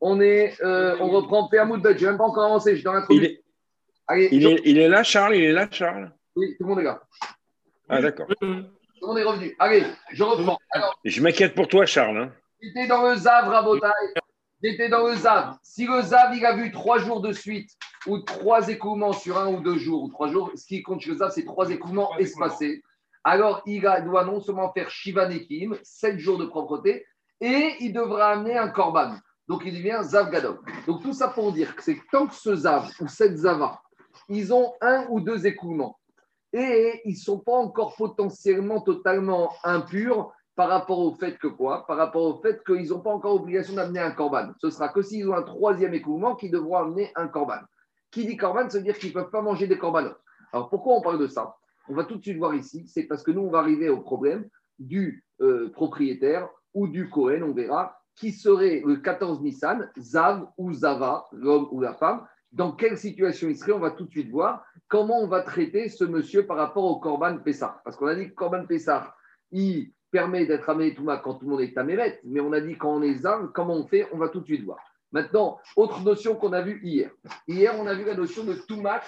On, est, euh, on reprend Péamoud Je n'ai même pas encore avancé, je suis dans l'introduction. Il, est, il, est, il est là, Charles Il est là, Charles Oui, tout le monde est là. Ah, d'accord. Tout le monde est revenu. Allez, je reprends. Alors, je m'inquiète pour toi, Charles. Hein. J'étais dans le Zav, Rabotaï. J'étais dans le Zav. Si le Zav, il a vu trois jours de suite ou trois écoulements sur un ou deux jours ou trois jours, ce qui compte chez le Zav, c'est trois écoulements espacés. Alors, il doit non seulement faire Shiva Nekim, sept jours de propreté, et il devra amener un korban. Donc, il devient Zav Gadol. Donc, tout ça pour dire que c'est tant que ce Zav ou cette Zava, ils ont un ou deux écoulements et ils ne sont pas encore potentiellement totalement impurs par rapport au fait que quoi? Par rapport au fait qu'ils n'ont pas encore obligation d'amener un korban. Ce sera que s'ils ont un troisième écoulement qu'ils devront amener un korban. Qui dit korban, ça veut dire qu'ils ne peuvent pas manger des corbanotes. Alors pourquoi on parle de ça? On va tout de suite voir ici, c'est parce que nous, on va arriver au problème du euh, propriétaire ou du Cohen, on verra, qui serait le 14 Nissan, Zav ou Zava, l'homme ou la femme, dans quelle situation il serait, on va tout de suite voir comment on va traiter ce monsieur par rapport au Corban Pessah? Parce qu'on a dit que Corban Pessah, il permet d'être amené Touma quand tout le monde est Taméret, mais on a dit quand on est Zav, comment on fait, on va tout de suite voir. Maintenant, autre notion qu'on a vue hier. Hier, on a vu la notion de Toumat.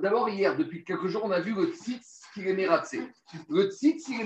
D'abord, hier, depuis quelques jours, on a vu le Tzitz qui est mératsé. Le Tzitz qui est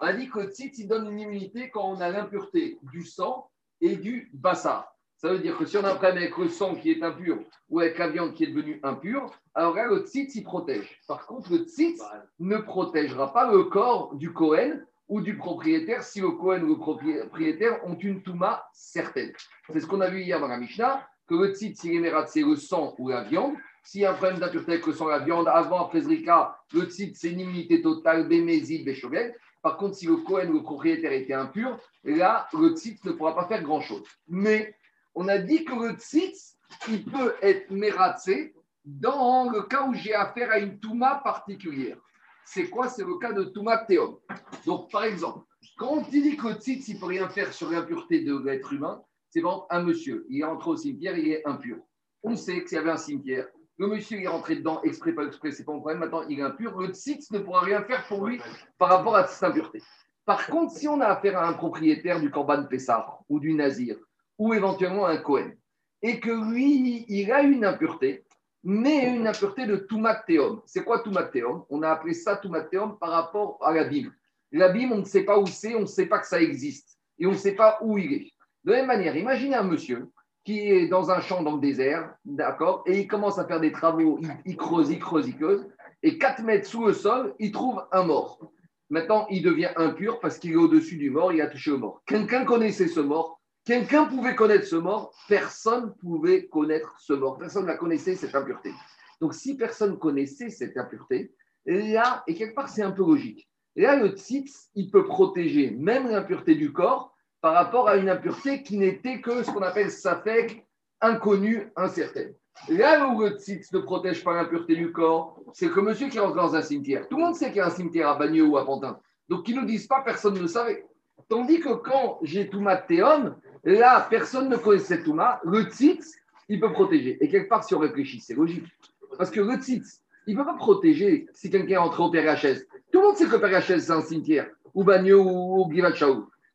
le Tzitz, il donne une immunité quand on a l'impureté du sang et du bassar. Ça veut dire que si on a un problème avec le sang qui est impur ou avec la viande qui est devenue impure, alors là, le tzitz, il protège. Par contre, le tzitz ne protégera pas le corps du Kohen ou du propriétaire si le Kohen ou le propriétaire ont une touma certaine. C'est ce qu'on a vu hier dans la Mishnah, que le tzitz, il est c'est le sang ou la viande. S'il y a un problème d'impureté avec le sang la viande, avant, après Zrika, le tzitz, c'est une immunité totale, bémézide, béchovel. Par contre, si le Kohen ou le propriétaire était impur, là, le tzitz ne pourra pas faire grand-chose. Mais on a dit que le tzitz, il peut être mératsé dans le cas où j'ai affaire à une touma particulière. C'est quoi? C'est le cas de touma théom. Donc, par exemple, quand on dit que le tzitz, il ne peut rien faire sur l'impureté de l'être humain, c'est bon, un monsieur, il est entré au cimetière, il est impur. On sait qu'il y avait un cimetière. Le monsieur est rentré dedans, exprès, pas exprès, c'est pas un problème. Maintenant, il est impur. Le tzitz ne pourra rien faire pour lui par rapport à cette impureté. Par contre, si on a affaire à un propriétaire du Corban Pessar ou du Nazir, ou éventuellement un Cohen, et que lui, il a une impureté, mais une impureté de Tumateum. C'est quoi Tumateum On a appelé ça Tumateum par rapport à la Bible. La Bible, on ne sait pas où c'est, on ne sait pas que ça existe, et on ne sait pas où il est. De la même manière, imaginez un monsieur qui est dans un champ dans le désert, d'accord, et il commence à faire des travaux, il, creuse, il creuse, il creuse, et 4 mètres sous le sol, il trouve un mort. Maintenant, il devient impur parce qu'il est au-dessus du mort, il a touché au mort. Quelqu'un connaissait ce mort, Quelqu'un pouvait connaître ce mort, personne pouvait connaître ce mort. Personne ne la connaissait, cette impureté. Donc, si personne connaissait cette impureté, là, et quelque part, c'est un peu logique. Là, le tzitz, il peut protéger même l'impureté du corps par rapport à une impureté qui n'était que ce qu'on appelle safek, inconnu, incertaine. Là où le tzitz ne protège pas l'impureté du corps, c'est que monsieur qui rentre dans un cimetière, tout le monde sait qu'il y a un cimetière à Bagneux ou à Pantin. Donc, qu'ils ne disent pas, personne ne savait. Tandis que quand j'ai tout ma théum, Là, personne ne connaît cette Touma. Le tzitz, il peut protéger. Et quelque part, si on réfléchit, c'est logique. Parce que le tzitz, il ne peut pas protéger si quelqu'un est entré au Père. Tout le monde sait que le Père c'est un cimetière, ou Bagno, ou, ou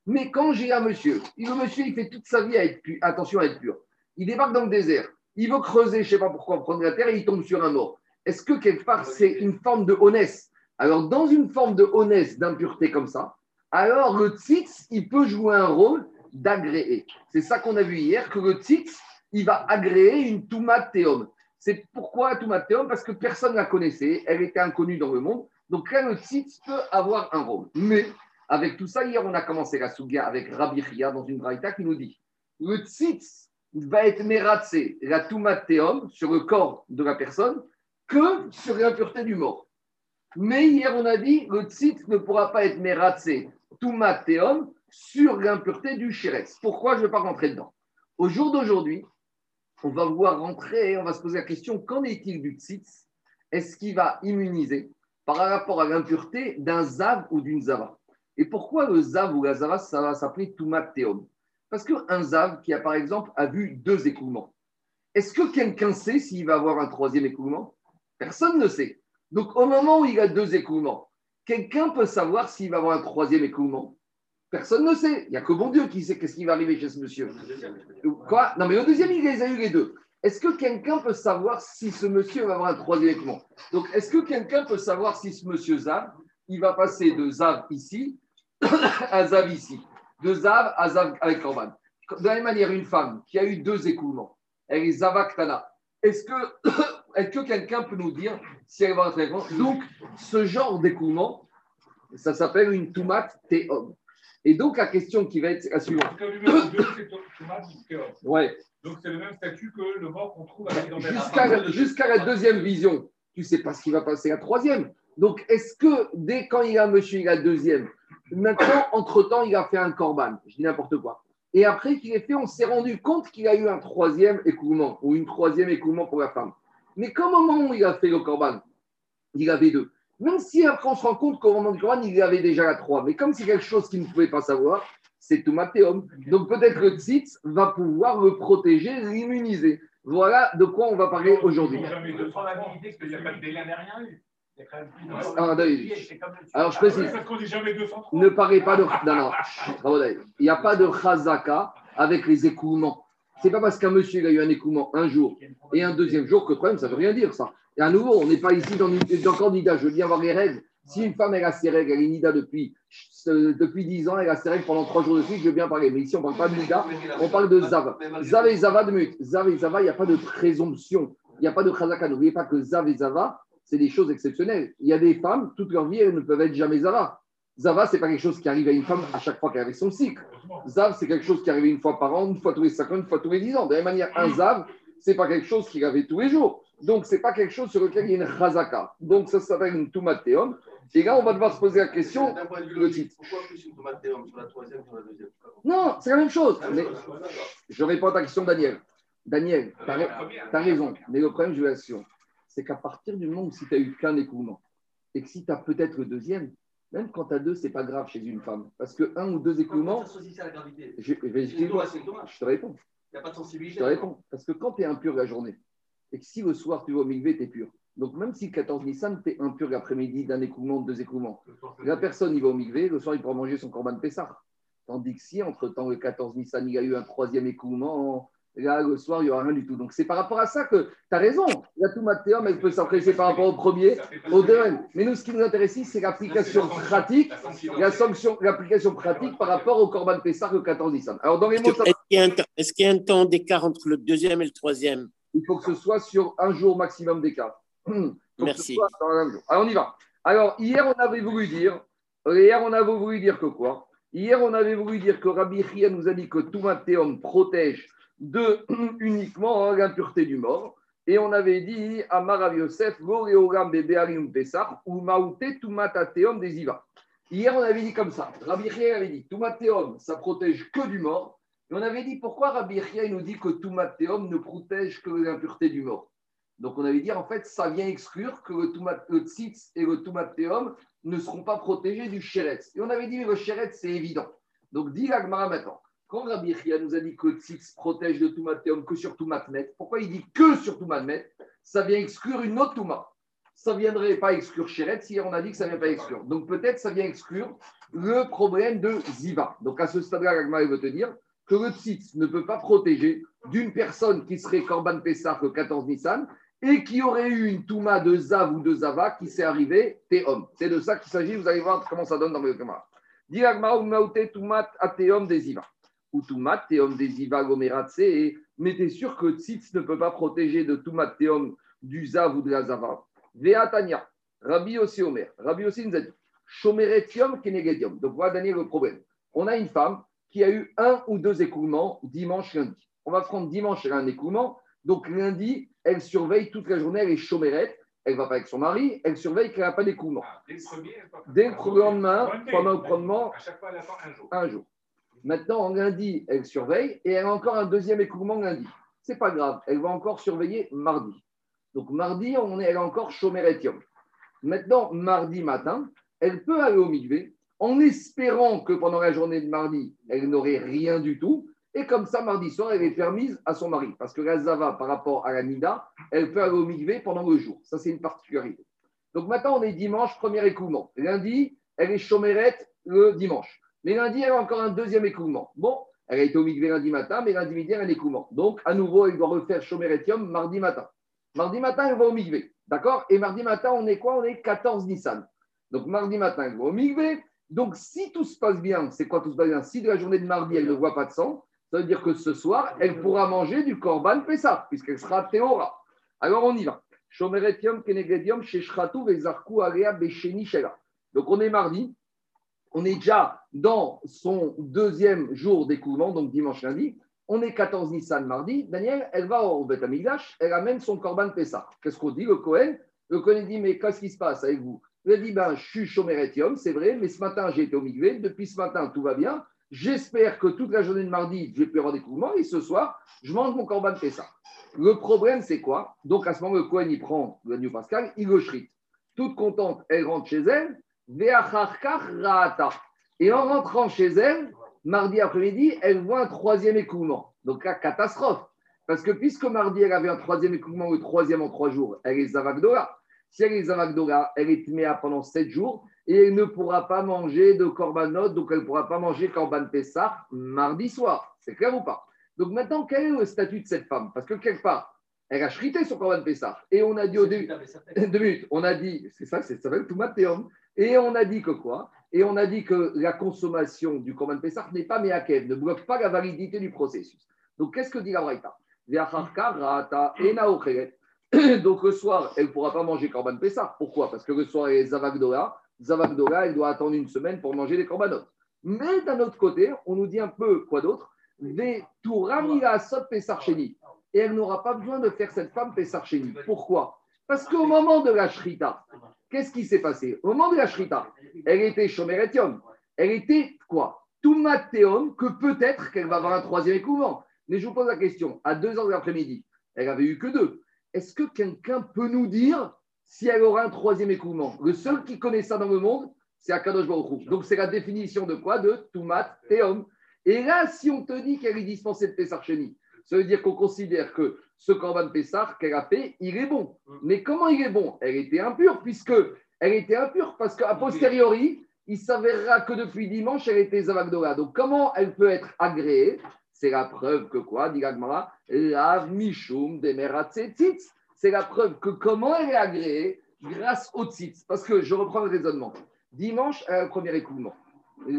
Mais quand j'ai un monsieur, le monsieur, il fait toute sa vie à être pur, attention à être pur. Il débarque dans le désert, il veut creuser, je ne sais pas pourquoi, prendre la terre et il tombe sur un mort. Est-ce que quelque part, c'est une forme de honnêteté Alors, dans une forme de honnêteté, d'impureté comme ça, alors le tzitz, il peut jouer un rôle d'agréer. C'est ça qu'on a vu hier, que le tzitz, il va agréer une toumatéum. C'est pourquoi toumatéum Parce que personne ne la connaissait, elle était inconnue dans le monde. Donc là, le tzitz peut avoir un rôle. Mais avec tout ça, hier, on a commencé la souga avec Rabbi Ria dans une braïta qui nous dit le tzitz va être mératsé, la toumatéum, sur le corps de la personne, que sur l'impureté du mort. Mais hier, on a dit le tzitz ne pourra pas être mératsé, toumatéum, sur l'impureté du Shiretz. Pourquoi je ne vais pas rentrer dedans? Au jour d'aujourd'hui, on va voir rentrer, on va se poser la question qu'en est-il du tzitz? Est-ce qu'il va immuniser par rapport à l'impureté d'un zav ou d'une zava? Et pourquoi le zav ou la zava, ça va s'appeler tumateum? Parce qu'un zav qui a par exemple a vu deux écoulements, est-ce que quelqu'un sait s'il va avoir un troisième écoulement? Personne ne sait. Donc au moment où il a deux écoulements, quelqu'un peut savoir s'il va avoir un troisième écoulement? Personne ne sait. Il n'y a que bon Dieu qui sait qu'est-ce qui va arriver chez ce monsieur. Quoi? Non, mais au deuxième, il les a eu les deux. Est-ce que quelqu'un peut savoir si ce monsieur va avoir un troisième équipement Donc, est-ce que quelqu'un peut savoir si ce monsieur Zav, il va passer de Zav ici à Zav ici De Zav à Zav avec Corban. De la même manière, une femme qui a eu deux écoulements, elle est Zavaktana. Est-ce que, est que quelqu'un peut nous dire si elle va un traitement Donc, ce genre d'écoulement, ça s'appelle une tomate théom. Et donc, la question qui va être la suivante. Parce que le numéro 2, c'est tomate théom. Ouais. Donc, c'est le même statut que le mort qu'on trouve avec Jusqu'à la, jusqu'à la deuxième vision, tu ne sais pas ce qui va passer la troisième. Donc, est-ce que dès quand il a monsieur, il a deuxième, maintenant, entre-temps, il a fait un corban Je dis n'importe quoi. Et après qu'il ait fait, on s'est rendu compte qu'il a eu un troisième écoulement ou une troisième écoulement pour la femme. Mais qu'au moment où il a fait le corban, il avait deux. Même si après on se rend compte qu'au moment du corban, il avait déjà la trois. Mais comme c'est quelque chose qu'il ne pouvait pas savoir, c'est tout mathéum. Donc peut-être que tzitz va pouvoir le protéger, l'immuniser. Voilà de quoi on va parler aujourd'hui. Ah, Alors, je précise. Ne parlez pas de. Non, non. Il n'y a pas de chazaka avec les écoulements. C'est pas parce qu'un monsieur a eu un écoulement un jour et un deuxième jour que problème, ça ne veut rien dire, ça. Et à nouveau, on n'est pas ici dans, dans candidat. Je veux bien avoir les règles. Si une femme, elle a ses règles, elle est nida depuis, depuis 10 ans, elle a ses règles pendant 3 jours de suite, je veux bien parler. Mais ici, on ne parle pas de nida, on parle de zav. Zav et zava de minutes. Zav et zava, il n'y a pas de présomption. Il n'y a pas de chazaka. N'oubliez pas que zav et zava, c'est des choses exceptionnelles. Il y a des femmes, toute leur vie, elles ne peuvent être jamais zava. Zava, ce n'est pas quelque chose qui arrive à une femme à chaque fois qu'elle avec son cycle. Zav, c'est quelque chose qui arrive une fois par an, une fois tous les 5 ans, une fois tous les 10 ans. De la même manière, un zav, ce n'est pas quelque chose qui arrive tous les jours. Donc, ce n'est pas quelque chose sur lequel il y a une chazaka. Donc, ça s'appelle une tumateum. Et là, on va devoir se poser la question, le titre. Pourquoi plus une tumateum sur la troisième sur la deuxième? Non, c'est la même chose. Mais je réponds à ta question, Daniel. Daniel, tu as, raison. Mais le problème, je vais c'est qu'à partir du moment où si tu as eu qu'un écoulement, et que si tu as peut-être le deuxième, même quand tu as deux, c'est pas grave chez une femme. Parce que un ou deux écoulements. Je, je, je, te réponds. Il n'y a pas de sensibilité. Je te réponds. Parce que quand tu es impur la journée, et que si le soir tu vas au migvé, tu es pur. Donc même si 14 Nissan, tu es impur l'après-midi d'un écoulement, de deux écoulements. La personne, il va au migvé, le soir, il pourra manger son corban Pessah. Tandis que si, entre-temps, le 14 Nissan, il y a eu un troisième écoulement, là, le soir, il n'y aura rien du tout. Donc, c'est par rapport à ça que tu as raison. La Toumatéum, elle peut s'apprécier par rapport au premier, au deuxième. Mais nous, ce qui nous intéresse ici, c'est l'application pratique, la sanction, l'application pratique par rapport au Corban Pessah, le 14 Nissan. Alors, dans les mots. Est-ce qu'il y a un temps d'écart entre le deuxième et le troisième? Il faut que ce soit sur un jour maximum d'écart. Merci. Alors, on y va. Alors, hier, on avait voulu dire, hier, on avait voulu dire que quoi? Hier, on avait voulu dire que Rabbi Chia nous a dit que Toumatéum protège de uniquement l'impureté du mort. Et on avait dit à Marav Yosef, ou Maouté Tumatateum des Iva. Hier, on avait dit comme ça. Rabbi Chia avait dit Tumateum, ça protège que du mort. Et on avait dit pourquoi Rabbi Chia nous dit que Tumateum ne protège que l'impureté du mort? Donc on avait dit en fait, ça vient exclure que le, tzitz et le Tumateum ne seront pas protégés du Sheretz. Et on avait dit, mais le Sheretz, c'est évident. Donc dit l'Agmara maintenant. Quand Rabbi Chia nous a dit que Tzitz protège de Toumatéum que sur Toumatmet, pourquoi il dit que sur Toumatmet Ça vient exclure une autre Touma. Ça ne viendrait pas exclure Chéret si on a dit que ça ne vient pas exclure. Donc peut-être ça vient exclure le problème de Ziva. Donc à ce stade-là, Ragma veut dire que le Tzitz ne peut pas protéger d'une personne qui serait Korban Pessah le 14 Nissan et qui aurait eu une Touma de Zav ou de Zava qui s'est arrivée Théom. C'est de ça qu'il s'agit, vous allez voir comment ça donne dans le Gemara. Ou Maouté Toumat Atéom des Ziva des mais tu es sûr que Tzitz ne peut pas protéger de Tumat Teom du Zav ou de la Zava. Veatania, Rabbi aussi Omer. Rabbi aussi nous a dit Shomeretium Kenegedium. Donc voilà, Daniel, le problème. On a une femme qui a eu un ou deux écoulements dimanche, lundi. On va prendre dimanche, elle a un écoulement. Donc lundi, elle surveille toute la journée, elle est chomérette. Elle ne va pas avec son mari, elle surveille qu'elle n'a pas d'écoulement. Ah, dès le premier, lendemain, pendant le premier, à chaque fois, elle attend un jour. Un jour. Maintenant, en lundi, elle surveille et elle a encore un deuxième écoulement lundi. C'est pas grave, elle va encore surveiller mardi. Donc mardi, on est, elle a encore chomeretium. Maintenant, mardi matin, elle peut aller au mikvé en espérant que pendant la journée de mardi, elle n'aurait rien du tout. Et comme ça, mardi soir, elle est permise à son mari. Parce que la Zava, par rapport à la Nida, elle peut aller au mikvé pendant le jour. Ça, c'est une particularité. Donc maintenant, on est dimanche, premier écoulement. Lundi, elle est chomérette le dimanche. Mais lundi, elle a encore un deuxième écoulement. Bon, elle a été au migvé lundi matin, mais lundi midi, elle a un écoulement. Donc, à nouveau, elle doit refaire Shomeretium mardi matin. Mardi matin, elle va au migvé. D'accord? Et mardi matin, on est quoi? On est 14 Nissan. Donc, mardi matin, elle va au migvé. Donc, si tout se passe bien, c'est quoi tout se passe bien? Si de la journée de mardi, elle ne voit pas de sang, ça veut dire que ce soir, elle pourra manger du Korban Pessah, puisqu'elle sera Théora. Alors, on y va. Shomeretium kenegedium sheshratu vezarku alea besheni shela. Donc, on est mardi. On est déjà dans son deuxième jour d'écoulement, donc dimanche lundi. On est 14 Nissan mardi. Daniel, elle va au Beth elle amène son Korban Pessah. Qu'est-ce qu'on dit, le Cohen Le Cohen dit Mais qu'est-ce qui se passe avec vous? Il dit ben, Je suis Shomeretium, c'est vrai, mais ce matin, j'ai été au Migvé. Depuis ce matin, tout va bien. J'espère que toute la journée de mardi, je vais plus avoir. Et ce soir, je mange mon Korban Pessah. Le problème, c'est quoi? Donc, à ce moment, le Cohen, il prend New Pascal, il le. Toute contente, elle rentre chez elle. Et en rentrant chez elle, mardi après-midi, elle voit un troisième écoulement. Donc la catastrophe. Parce que puisque mardi, elle avait un troisième écoulement, le troisième en trois jours, elle est Zavagdora. Si elle est Zavagdora, elle est Tméa pendant sept jours et elle ne pourra pas manger de Korbanot, donc elle ne pourra pas manger Korban Pessah mardi soir. C'est clair ou pas? Donc maintenant, quel est le statut de cette femme? Parce que quelque part, elle a chrité son Korban Pessah. Et on a dit au début, deux minutes, on a dit, c'est ça, ça s'appelle Toumatéum. Et on a dit que quoi? Et on a dit que la consommation du Korban Pessah n'est pas méakev, ne bloque pas la validité du processus. Donc qu'est-ce que dit la Braïta? Donc le soir, elle ne pourra pas manger Korban Pessah. Pourquoi? Parce que le soir, elle est Zavagdora. Zavagdora, elle doit attendre une semaine pour manger les Korbanot. Mais d'un autre côté, on nous dit un peu quoi d'autre? Et elle n'aura pas besoin de faire cette femme Pessarcheni. Pourquoi? Parce qu'au moment de la Shrita, Qu'est-ce qui s'est passé Au moment de la Shrita, elle était Shomeretium. Elle était quoi Toumateum, que peut-être qu'elle va avoir un troisième écoulement. Mais je vous pose la question, à deux heures de l'après-midi, elle avait eu que deux. Est-ce que quelqu'un peut nous dire si elle aura un troisième écoulement Le seul qui connaît ça dans le monde, c'est Akadosh Baruch Donc c'est la définition de quoi De Toumateum. Et là, si on te dit qu'elle est dispensée de Pessarcheni, ça veut dire qu'on considère que ce Corban Pessar qu'elle a fait, il est bon. Mais comment il est bon? Elle était impure, puisque elle était impure, parce qu'à posteriori, il s'avérera que depuis dimanche, elle était Zavagdora. Donc comment elle peut être agréée? C'est la preuve que quoi, dit Gagmara La Mishum tzitz. C'est la preuve que comment elle est agréée grâce au tzitz. Parce que je reprends le raisonnement. Dimanche, elle a le premier écoulement.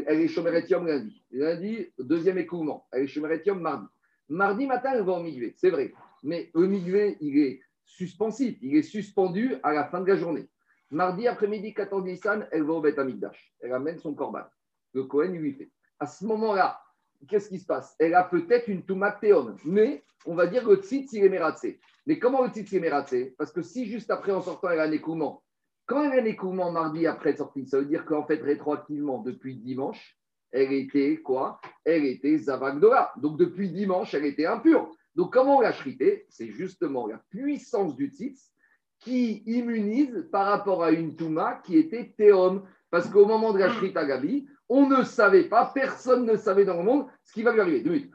Elle est Shomeretium lundi. Lundi, deuxième écoulement. Elle est Shomeretium mardi. Mardi matin, elle va au c'est vrai. Mais le il est suspensif, il est suspendu à la fin de la journée. Mardi après-midi, 14 Nissan, elle va au Beth Amigdash. Elle amène son corban. Le Cohen lui fait. À ce moment-là, qu'est-ce qui se passe? Elle a peut-être une toumatéon, mais on va dire que le tzitz, il est. Mais comment le tzitz est Parce que si juste après, en sortant, elle a un écoulement, quand elle a un écoulement mardi après sortie, ça veut dire qu'en fait, rétroactivement, depuis dimanche, elle était quoi? Elle était Zavagdora. Donc depuis dimanche, elle était impure. Donc comment on l'a shrité C'est justement la puissance du tzitz qui immunise par rapport à une Touma qui était théum. Parce qu'au moment de la shrita Gabi, on ne savait pas, personne ne savait dans le monde ce qui va lui arriver.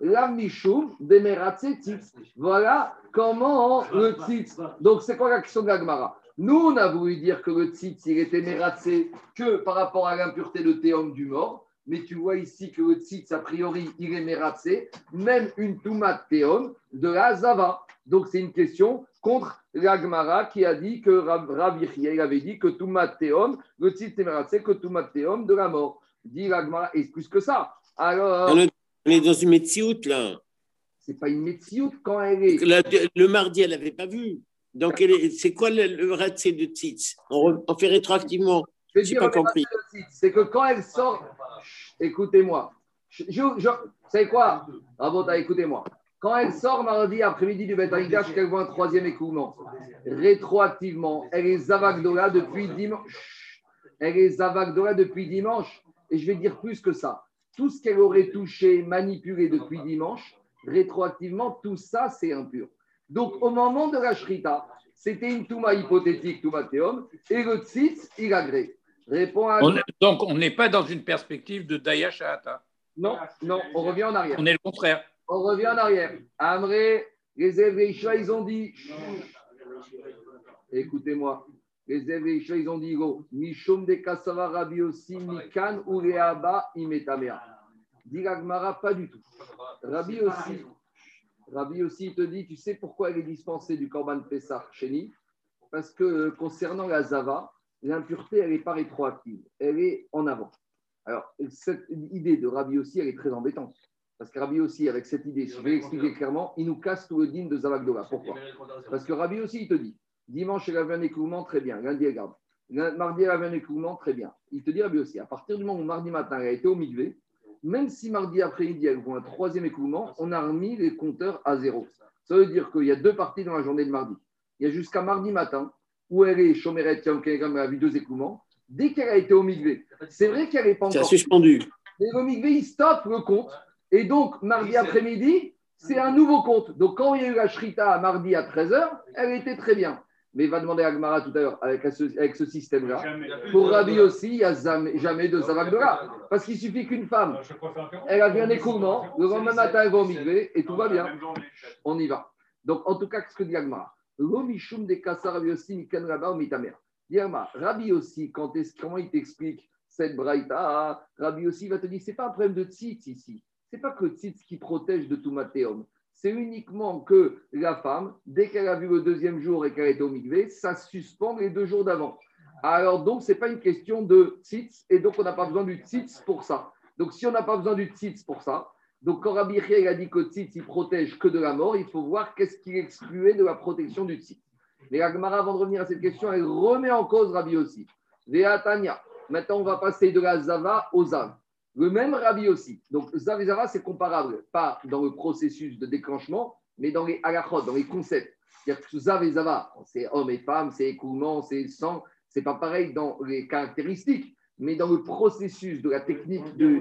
La mishum tzitz. Voilà comment le tzitz. Donc c'est quoi la question de l'Agmara nous, on a voulu dire que le tzitz, il était mératsé que par rapport à l'impureté de théum du mort. Mais tu vois ici que le tzitz, a priori, il est mératsé, même une toumat théum de la zava. Donc, c'est une question contre l'agmara qui a dit que Rav il avait dit que toumat théum, le tzitz est mératsé que toumat théum de la mort. Dit l'agmara, et plus que ça. Alors. On est dans une médeciout, là. C'est pas une médeciout quand elle est. le mardi, elle n'avait pas vu. Donc, c'est quoi le, le de Tzitz? On, on, fait rétroactivement. Je n'ai pas compris. C'est que quand elle sort, écoutez-moi. Je, je, c'est quoi? Bravo, écoutez-moi. Quand elle sort mardi après-midi du Betaïdash, qu'elle voit un troisième écoulement, rétroactivement, elle est Zavagdora depuis dimanche. Elle est Zavagdora depuis dimanche. Et je vais dire plus que ça. Tout ce qu'elle aurait touché, manipulé depuis dimanche, rétroactivement, tout ça, c'est impur. Donc, au moment de la Shrita, c'était une Touma hypothétique, Touma Théum, et le Tzitz, il agrée. À... donc, on n'est pas dans une perspective de Daya Non, non, on revient en arrière. On est le contraire. On revient en arrière. Amré, les Evreisha, ils ont dit Écoutez-moi, Les élèves ils ont dit go, Mishum de Kasava Rabbi aussi, Mikan ou Reaba Imetamea. Dit pas du tout. Rabbi aussi, Rabbi aussi il te dit, tu sais pourquoi elle est dispensée du Korban Pessah Chéni Parce que euh, concernant la Zava, l'impureté, elle n'est pas rétroactive, elle est en avant. Alors, cette idée de Rabbi aussi, elle est très embêtante. Parce que Rabbi aussi, avec cette idée, je vais l'expliquer clairement, il nous casse tout le din de Zavagdola. Pourquoi? Parce que Rabbi aussi, il te dit, dimanche, il avait un écoulement, très bien. Lundi, elle garde. Mardi, il avait un écoulement, très bien. Il te dit, Rabbi aussi, à partir du moment où mardi matin, elle a été au migvé, même si mardi après-midi, elle voit un troisième écoulement, on a remis les compteurs à zéro. Ça veut dire qu'il y a deux parties dans la journée de mardi. Il y a jusqu'à mardi matin, où elle est chômérette, elle a vu deux écoulements. Dès qu'elle a été au migvé, c'est vrai qu'elle n'est pas encore. C'est suspendu. Mais le migvé, il stoppe le compte. Et donc, mardi après-midi, c'est un nouveau compte. Donc, quand il y a eu la shrita mardi à 13h, elle était très bien. Mais il va demander à Agmara tout à l'heure, avec ce, avec ce système-là, pour Rabbi aussi, il n'y a jamais, jamais de Zavagdora. Parce qu'il suffit qu'une femme, elle a vu un écoulement, le lendemain matin, elle va au migvé et tout va bien. On y va. Donc, en tout cas, ce que dit Agmara L'omishum de Kassa Rabbi aussi, Mikan Rabba ou Mitamer. Rabbi aussi, quand comment il t'explique cette braïta? Rabbi aussi va te dire, c'est pas un problème de tzitz ici n'est pas que tzitz qui protège de tout matéum. C'est uniquement que la femme, dès qu'elle a vu le deuxième jour et qu'elle est au migvé, ça suspend les deux jours d'avant. Alors donc, ce n'est pas une question de tzitz, et donc on n'a pas besoin du tzitz pour ça. Donc si on n'a pas besoin du tzitz pour ça, donc quand Rabbi a dit que tzitz, il protège que de la mort, il faut voir qu'est-ce qui excluait de la protection du tzitz. Mais Agmara, avant de revenir à cette question, elle remet en cause Rabbi aussi. Tanya. Maintenant, on va passer de la Zava aux Zav. Le même Rabbi aussi. Donc, Zav et Zava, c'est comparable, pas dans le processus de déclenchement, mais dans les halachot, dans les concepts. C'est-à-dire que Zav et Zava, c'est homme et femme, c'est écoulement, c'est sang, c'est pas pareil dans les caractéristiques, mais dans le processus de la technique du,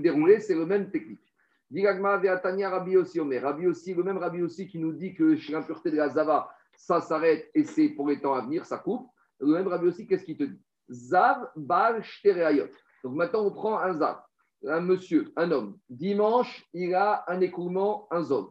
déroulé, c'est le même technique. Rabbi aussi, Rabbi aussi, le même Rabbi aussi qui nous dit que l'impureté de la Zava, ça s'arrête et c'est pour les temps à venir, ça coupe. Le même Rabbi aussi, qu'est-ce qu'il te dit? Zav Bal Shtereyot. Donc maintenant, on prend un Zav un monsieur, un homme, dimanche, il a un écoulement, un zone.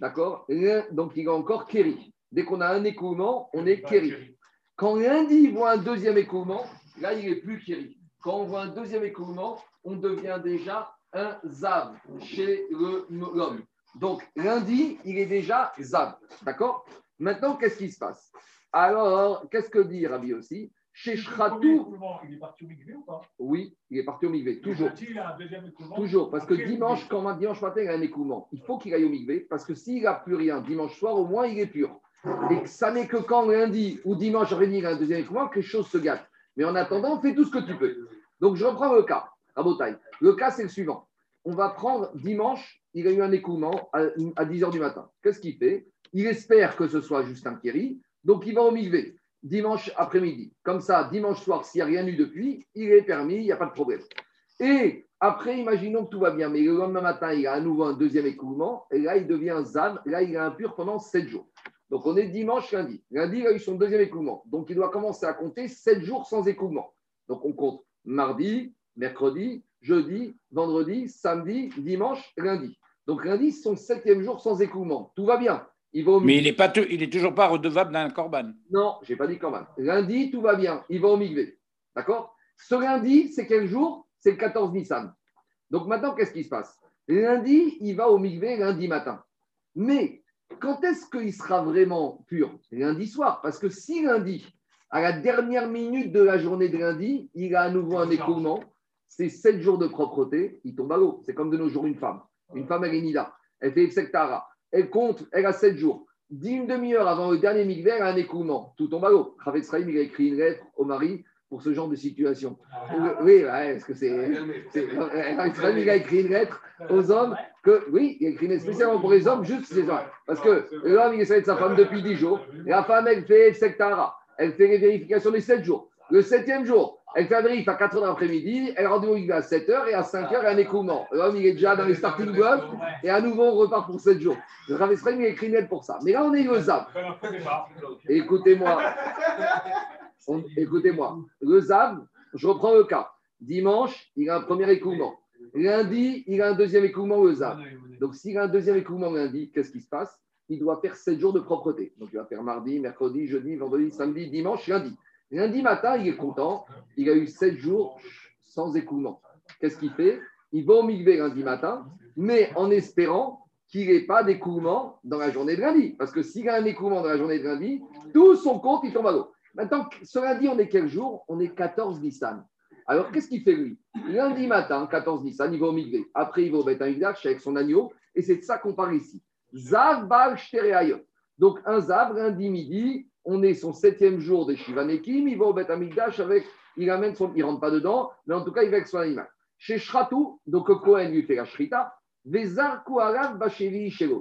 D'accord? Donc, il a encore kéri. Dès qu'on a un écoulement, on est kéri. Quand lundi, il voit un deuxième écoulement, là, il n'est plus kéri. Quand on voit un deuxième écoulement, on devient déjà un zav chez l'homme. Donc, lundi, il est déjà zav. D'accord? Maintenant, qu'est-ce qui se passe? Alors, qu'est-ce que dit Rabbi aussi? Chez Shratou. Il est parti au Migvé ou pas? Oui, il est parti au Migvé, toujours. Toujours, parce que dimanche, quand dimanche matin, il a un écoulement. Il faut qu'il aille au Migvé, parce que s'il n'a plus rien dimanche soir, au moins il est pur. Et ça n'est que quand lundi ou dimanche après il a un deuxième écoulement que les choses se gâtent. Mais en attendant, fais tout ce que tu peux. Donc je reprends le cas, Le cas, c'est le suivant. On va prendre dimanche, il a eu un écoulement à, 10h du matin. Qu'est-ce qu'il fait? Il espère que ce soit juste un kéri, donc il va au Migvé dimanche après-midi. Comme ça, dimanche soir, s'il n'y a rien eu depuis, il est permis, il n'y a pas de problème. Et après, imaginons que tout va bien, mais le lendemain matin, il a à nouveau un deuxième écoulement, et là, il devient zan, là, il est impur pendant sept jours. Donc, on est dimanche, lundi. Lundi, il a eu son deuxième écoulement. Donc, il doit commencer à compter sept jours sans écoulement. Donc, on compte mardi, mercredi, jeudi, vendredi, samedi, dimanche, lundi. Donc, lundi, c'est son septième jour sans écoulement. Tout va bien. Mais il n'est pas, il est toujours pas redevable d'un corban. Non, je n'ai pas dit corban. Lundi, tout va bien. Il va au migvé. D'accord? Ce lundi, c'est quel jour? C'est le 14 Nissan. Donc maintenant, qu'est-ce qui se passe? Lundi, il va au migvé lundi matin. Mais quand est-ce qu'il sera vraiment pur? Lundi soir. Parce que si lundi, à la dernière minute de la journée de lundi, il a à nouveau un écoulement, c'est sept jours de propreté, il tombe à l'eau. C'est comme de nos jours une femme. Une femme, elle est nida. Elle fait sectara elle compte, elle a 7 jours. D'une demi-heure avant le dernier migvé, elle a un écoulement. Tout tombe à l'eau. Ravet il a écrit une lettre au mari pour ce genre de situation. Ah. Oui, est-ce que c'est. Ravet il a écrit une lettre aux hommes que, oui, il a écrit une lettre spécialement pour les hommes, juste les hommes. Parce que l'homme, il essaie de sa femme depuis 10 jours. La femme, elle fait sectara. Elle fait les vérifications des 7 jours. Le septième jour, elle fait un vérif à 4 h l'après-midi, elle rendez-vous à 7 h et à 5 h, il y a un écoulement. L'homme, il est déjà dans les starting blocks et à nouveau, on repart pour 7 jours. Le Rav il a écrit net pour ça. Mais là, on est le ZAB. Écoutez-moi. Écoutez-moi. Le ZAB, je reprends le cas. Dimanche, il a un premier écoulement. Lundi, il a un deuxième écoulement, le ZAB. Donc, s'il a un deuxième écoulement lundi, qu'est-ce qui se passe? Il doit faire 7 jours de propreté. Donc, il va faire mardi, mercredi, jeudi, vendredi, samedi, dimanche, lundi. Lundi matin, il est content. Il a eu 7 jours sans écoulement. Qu'est-ce qu'il fait? Il va au Migvé lundi matin, mais en espérant qu'il n'ait pas d'écoulement dans la journée de lundi. Parce que s'il a un écoulement dans la journée de lundi, tout son compte, il tombe à l'eau. Maintenant, ce lundi, on est quel jour? On est 14 Nissan. Alors, qu'est-ce qu'il fait lui? Lundi matin, 14 Nissan, il va au Migvé. Après, il va au Beth avec son agneau. Et c'est de ça qu'on parle ici. Zav Donc, un Zav, lundi midi, on est son septième jour de Shivanekim. Il va au Beth avec. Il amène son. Il rentre pas dedans, mais en tout cas, il va avec son animal. Chez Shratou, donc Cohen lui fait la Shrita. Vezar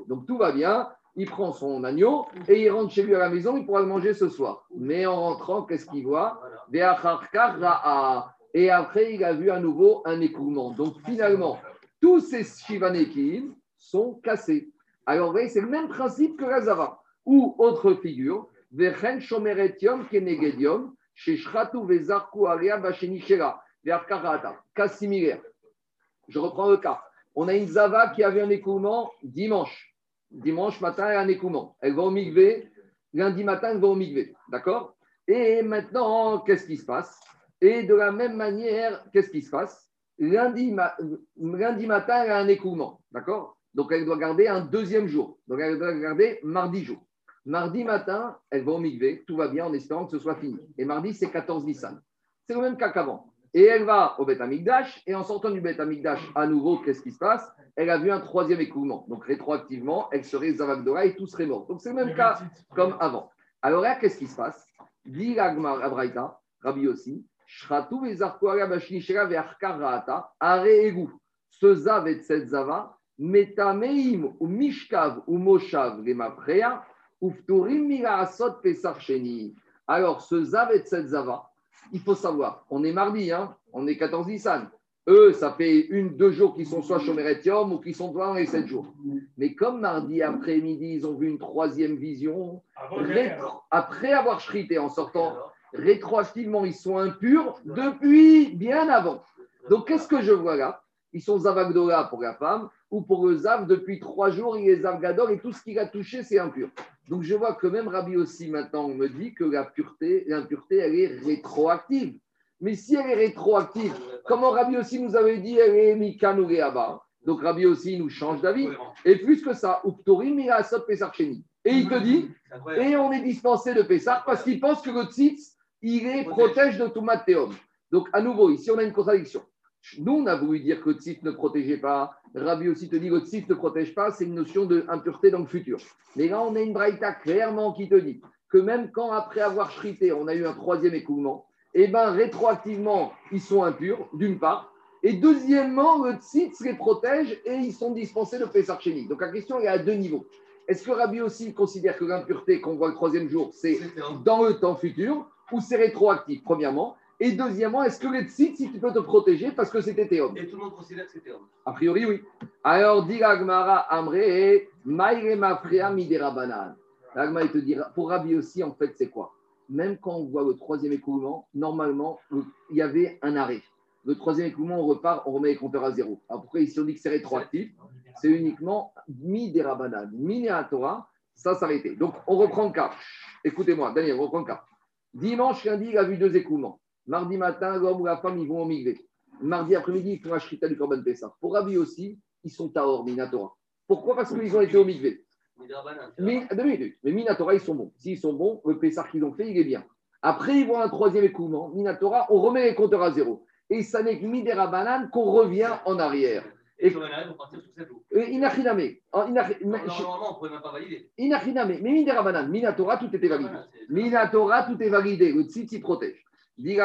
Donc, tout va bien il prend son agneau et il rentre chez lui à la maison, il pourra le manger ce soir. Mais en rentrant, qu'est-ce qu'il voit? Et après, il a vu à nouveau un écoulement. Donc finalement, tous ces shivanekim sont cassés. Alors, vous c'est le même principe que la zava. Ou autre figure, Cas similaire. Je reprends le cas. On a une zava qui avait un écoulement dimanche. Dimanche matin, elle a un écoulement. Elle va au migvé. Lundi matin, elle va au migvé. D'accord? Et maintenant, qu'est-ce qui se passe? Et de la même manière, qu'est-ce qui se passe? Lundi, lundi matin, elle a un écoulement. D'accord? Donc, elle doit garder un deuxième jour. Donc, elle doit garder mardi jour. Mardi matin, elle va au migvé. Tout va bien en espérant que ce soit fini. Et mardi, c'est 14 Nissan. C'est le même cas qu'avant. Et elle va au Beth Amikdash, et en sortant du Beth Amikdash, à nouveau, qu'est-ce qui se passe? Elle a vu un troisième écoulement. Donc rétroactivement, elle serait Zavagdora et tout serait mort. Donc c'est le même cas comme avant. Alors là, qu'est-ce qui se passe? Dit Agmar Abraïta, Rabbi aussi, are egu. Ce zav et zava, metameim ou mishkav ou moshav Alors ce zav et cette zava, il faut savoir, on est mardi, hein, on est 14 Nissan. Eux, ça fait une, deux jours qu'ils sont soit Chomeretium ou qu'ils sont dans les sept jours. Mais comme mardi après-midi, ils ont vu une troisième vision, après avoir shrité en sortant, rétroactivement, ils sont impurs depuis bien avant. Donc, qu'est-ce que je vois là? Ils sont Zavagdola pour la femme, ou pour le Zav, depuis trois jours, il est Zavgador et tout ce qu'il a touché, c'est impur. Donc je vois que même Rabbi aussi maintenant me dit que la pureté, l'impureté, elle est rétroactive. Mais si elle est rétroactive, comment Rabbi aussi nous avait dit, elle est Mikanoreaba. Donc Rabbi aussi nous change d'avis. Et plus que ça, Uptorim Pesarcheni. Et il te dit, et on est dispensé de Pessar parce qu'il pense que le tzitz, il est protège de tout mathéum. Donc à nouveau, ici on a une contradiction. Nous, on a voulu dire que le tzit ne protégeait pas. Rabbi aussi te dit que le tzit ne protège pas. C'est une notion d'impureté dans le futur. Mais là, on a une braïta clairement qui te dit que même quand, après avoir shrité, on a eu un troisième écoulement, eh bien, rétroactivement, ils sont impurs, d'une part. Et deuxièmement, le tzit les protège et ils sont dispensés de Pessar Donc la question est à deux niveaux. Est-ce que Rabbi aussi considère que l'impureté qu'on voit le troisième jour, c'est dans le temps futur ou c'est rétroactif, premièrement? Et deuxièmement, est-ce que le tzit, si tu peux te protéger parce que c'était théom Et tout le monde considère que c'est théom A priori, oui. Alors, dit Agmara Amre, Maïre Midera Banan. L'Agma, il te dira, pour Rabbi aussi, en fait, c'est quoi? Même quand on voit le troisième écoulement, normalement, il y avait un arrêt. Le troisième écoulement, on repart, on remet les compteurs à zéro. Alors pourquoi ici on dit que c'est rétroactif? C'est uniquement Midera Banan. Minea Torah, ça s'arrêtait. Donc on reprend le cas. Écoutez-moi, Daniel, on reprend le cas. Dimanche, lundi, il a vu deux écoulements. Mardi matin, l'homme ou la femme, ils vont au migvé. Mardi après-midi, ils font la shrita du Corban Pessah. Pour Rabbi aussi, ils sont Taor, Minatora. Pourquoi Parce qu'ils ont été au migvé. Mais, deux minutes. Mais Minatora, ils sont bons. S'ils sont bons, le Pessah qu'ils ont fait, il est bien. Après, ils voient un troisième écoulement. Minatora, on remet les compteurs à zéro. Et ça n'est que Midera Banane qu'on revient en arrière. Et sur vont partir sur 7 jours. Inachiname. Normalement, on ne pourrait même pas valider. Inachiname. Mais Midera Banane, Minatora, tout était validé. Minatora, tout est validé. Le Tzitzi protège. Et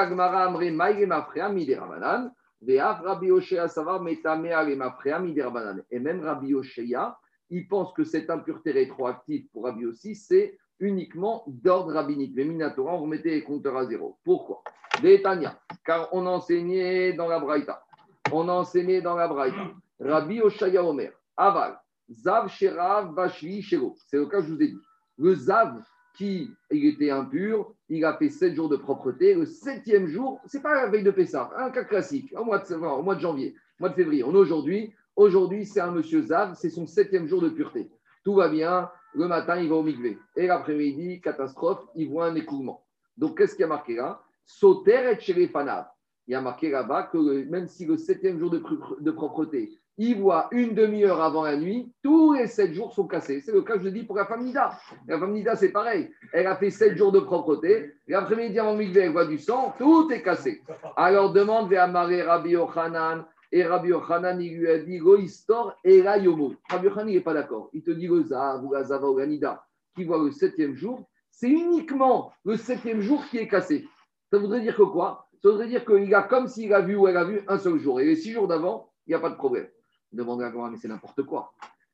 même Rabbi Oshaya, il pense que cette impureté rétroactive pour Rabbi aussi, c'est uniquement d'ordre rabbinique. Mais Minatora, on remettait les compteurs à zéro. Pourquoi? Détania, car on enseignait dans la Braïta. On enseignait dans la Braïta. Rabbi Oshaya Omer, Aval, Zav Sherav Bashvi Shero. C'est le cas que je vous ai dit. Le Zav, qui il était impur, il a fait sept jours de propreté. Le septième jour, c'est pas la veille de Pessah, un cas classique, au mois de, janvier, au mois de février. On aujourd'hui, aujourd'hui c'est un monsieur Zav, c'est son septième jour de pureté. Tout va bien, le matin il va au migvé. Et l'après-midi, catastrophe, il voit un écoulement. Donc, qu'est-ce qu'il y a marqué là Soter et chez Il y a marqué là-bas que même si le septième jour de propreté, il voit une demi-heure avant la nuit, tous les sept jours sont cassés. C'est le cas, je dis, pour la femme Nida. La femme Nida, c'est pareil. Elle a fait sept jours de propreté. L'après-midi, avant midi, elle voit du sang. Tout est cassé. Alors demande vers Amaré Rabbi Yochanan. Et Rabbi Yochanan, il lui a dit Goïstor et Yomo. Rabbi Yochanan, il n'est pas d'accord. Il te dit le Zav ou la Zava ou Nida qui voit le septième jour. C'est uniquement le septième jour qui est cassé. Ça voudrait dire que quoi? Ça voudrait dire qu'il a comme s'il a vu ou elle a vu un seul jour. Et les six jours d'avant, il n'y a pas de problème. Demande à Gomara, mais c'est n'importe quoi.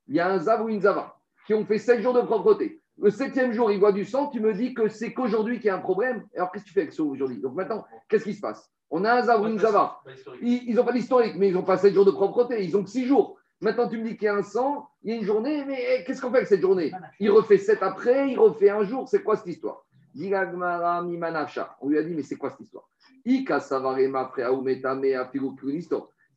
Il y a un Zav ou une Zava qui ont fait sept jours de propreté. Le septième jour, il voit du sang. Tu me dis que c'est qu'aujourd'hui qu'il y a un problème. Alors qu'est-ce que tu fais avec ça aujourd'hui? Donc maintenant, qu'est-ce qui se passe? On a un Zav ou une Zava ils n'ont pas d'historique, mais ils n'ont pas 7 jours de propreté, ils ont que 6 jours. Maintenant, tu me dis qu'il y a un sang, il y a une journée, mais qu'est-ce qu'on fait avec cette journée? Il refait 7 après, il refait un jour, c'est quoi cette histoire? On lui a dit, mais c'est quoi cette histoire?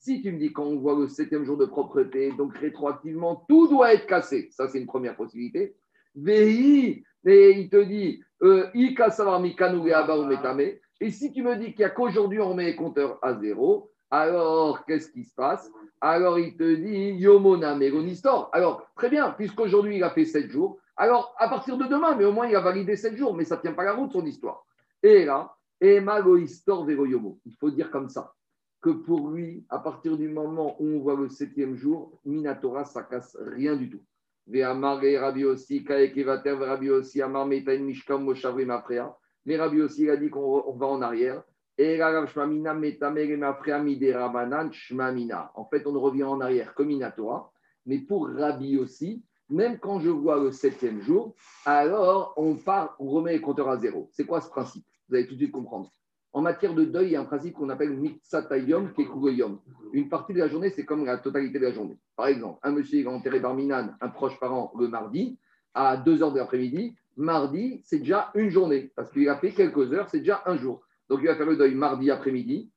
Si tu me dis quand on voit le septième jour de propreté, donc rétroactivement, tout doit être cassé. Ça, c'est une première possibilité. Vehi, et il te dit, euh, Ika abarumetame. Et si tu me dis qu'il n'y a qu'aujourd'hui, on met les compteurs à zéro, alors qu'est-ce qui se passe? Alors il te dit Yomona Megonistor. Alors, très bien, puisqu'aujourd'hui il a fait 7 jours, alors à partir de demain, mais au moins il a validé 7 jours, mais ça ne tient pas la route son histoire. Et là, Emagoistor Vero Yomo. Il faut dire comme ça que pour lui, à partir du moment où on voit le septième jour, Minatora, ça casse rien du tout. Aussi, Kaekevater, Rabbi aussi, Amar Metain Mishkam. Mais Rabbi aussi, il a dit qu'on on va en arrière. Et. En fait, on revient en arrière comme Minatora. Mais pour Rabbi aussi, même quand je vois le septième jour, alors on part, on remet les compteurs à zéro. C'est quoi ce principe? Vous allez tout de suite comprendre. En matière de deuil, il y a un principe qu'on appelle Mitsatayom Kekugoyom. Une partie de la journée, c'est comme la totalité de la journée. Par exemple, un monsieur est enterré par Minan, un proche parent, le mardi, à 2 heures de l'après-midi. Mardi, c'est déjà une journée, parce qu'il a fait quelques heures, c'est déjà un jour. Donc il va faire le deuil mardi après-midi,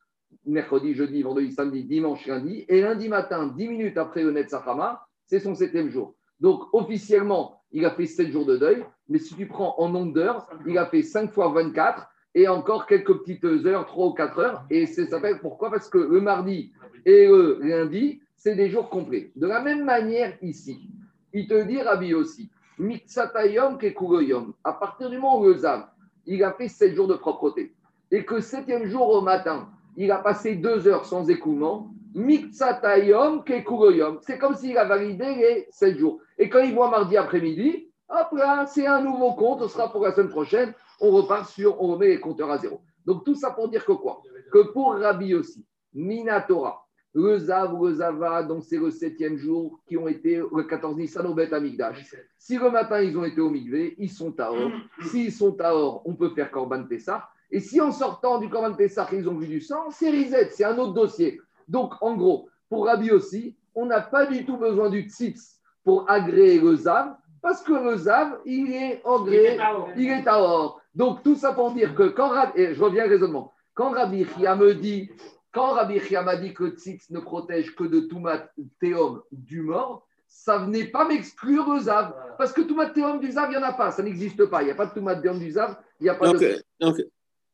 mercredi, jeudi, vendredi, samedi, dimanche, lundi. Et lundi matin, 10 minutes après le Netzachama, c'est son septième jour. Donc officiellement, il a fait 7 jours de deuil, mais si tu prends en nombre d'heures, il a fait 5 fois 24 et encore quelques petites heures, 3 ou 4 heures. Et ça s'appelle pourquoi? Parce que le mardi et le lundi, c'est des jours complets. De la même manière ici, il te dit Rabbi aussi, Mitsatayom Kekugoyom, à partir du moment où le Zav, il a fait 7 jours de propreté, et que septième jour au matin, il a passé 2 heures sans écoulement, Mitsatayom Kekugoyom, c'est comme s'il a validé les 7 jours. Et quand il voit mardi après-midi, hop là, c'est un nouveau compte, ce sera pour la semaine prochaine, on repart sur, on remet les compteurs à zéro. Donc tout ça pour dire que quoi? Que pour Rabbi aussi, Minatora, le Zav le Zava, donc c'est le septième jour, qui ont été le 14 Nissan au Bet Amigdash. Si le matin ils ont été au Migvé, ils sont à Or. S'ils sont à Or, on peut faire Corban Pessah. Et si en sortant du Corban Pessah, ils ont vu du sang, c'est Rizet, c'est un autre dossier. Donc en gros, pour Rabbi aussi, on n'a pas du tout besoin du Tzitz pour agréer le Zav, parce que le Zav, il est agréé, il est à Or. Donc tout ça pour dire que quand Rabbi, et je reviens au raisonnement, quand Rabbi Chia me dit quand Rabbi Chia m'a dit que tzitz ne protège que de Toumat Théom du mort, ça venait pas m'exclure le Zav. Parce que Toumat Théom du Zav, il n'y en a pas. Ça n'existe pas. Il n'y a pas de Toumat Théom du Zav. Il n'y a pas Donc, de. euh, donc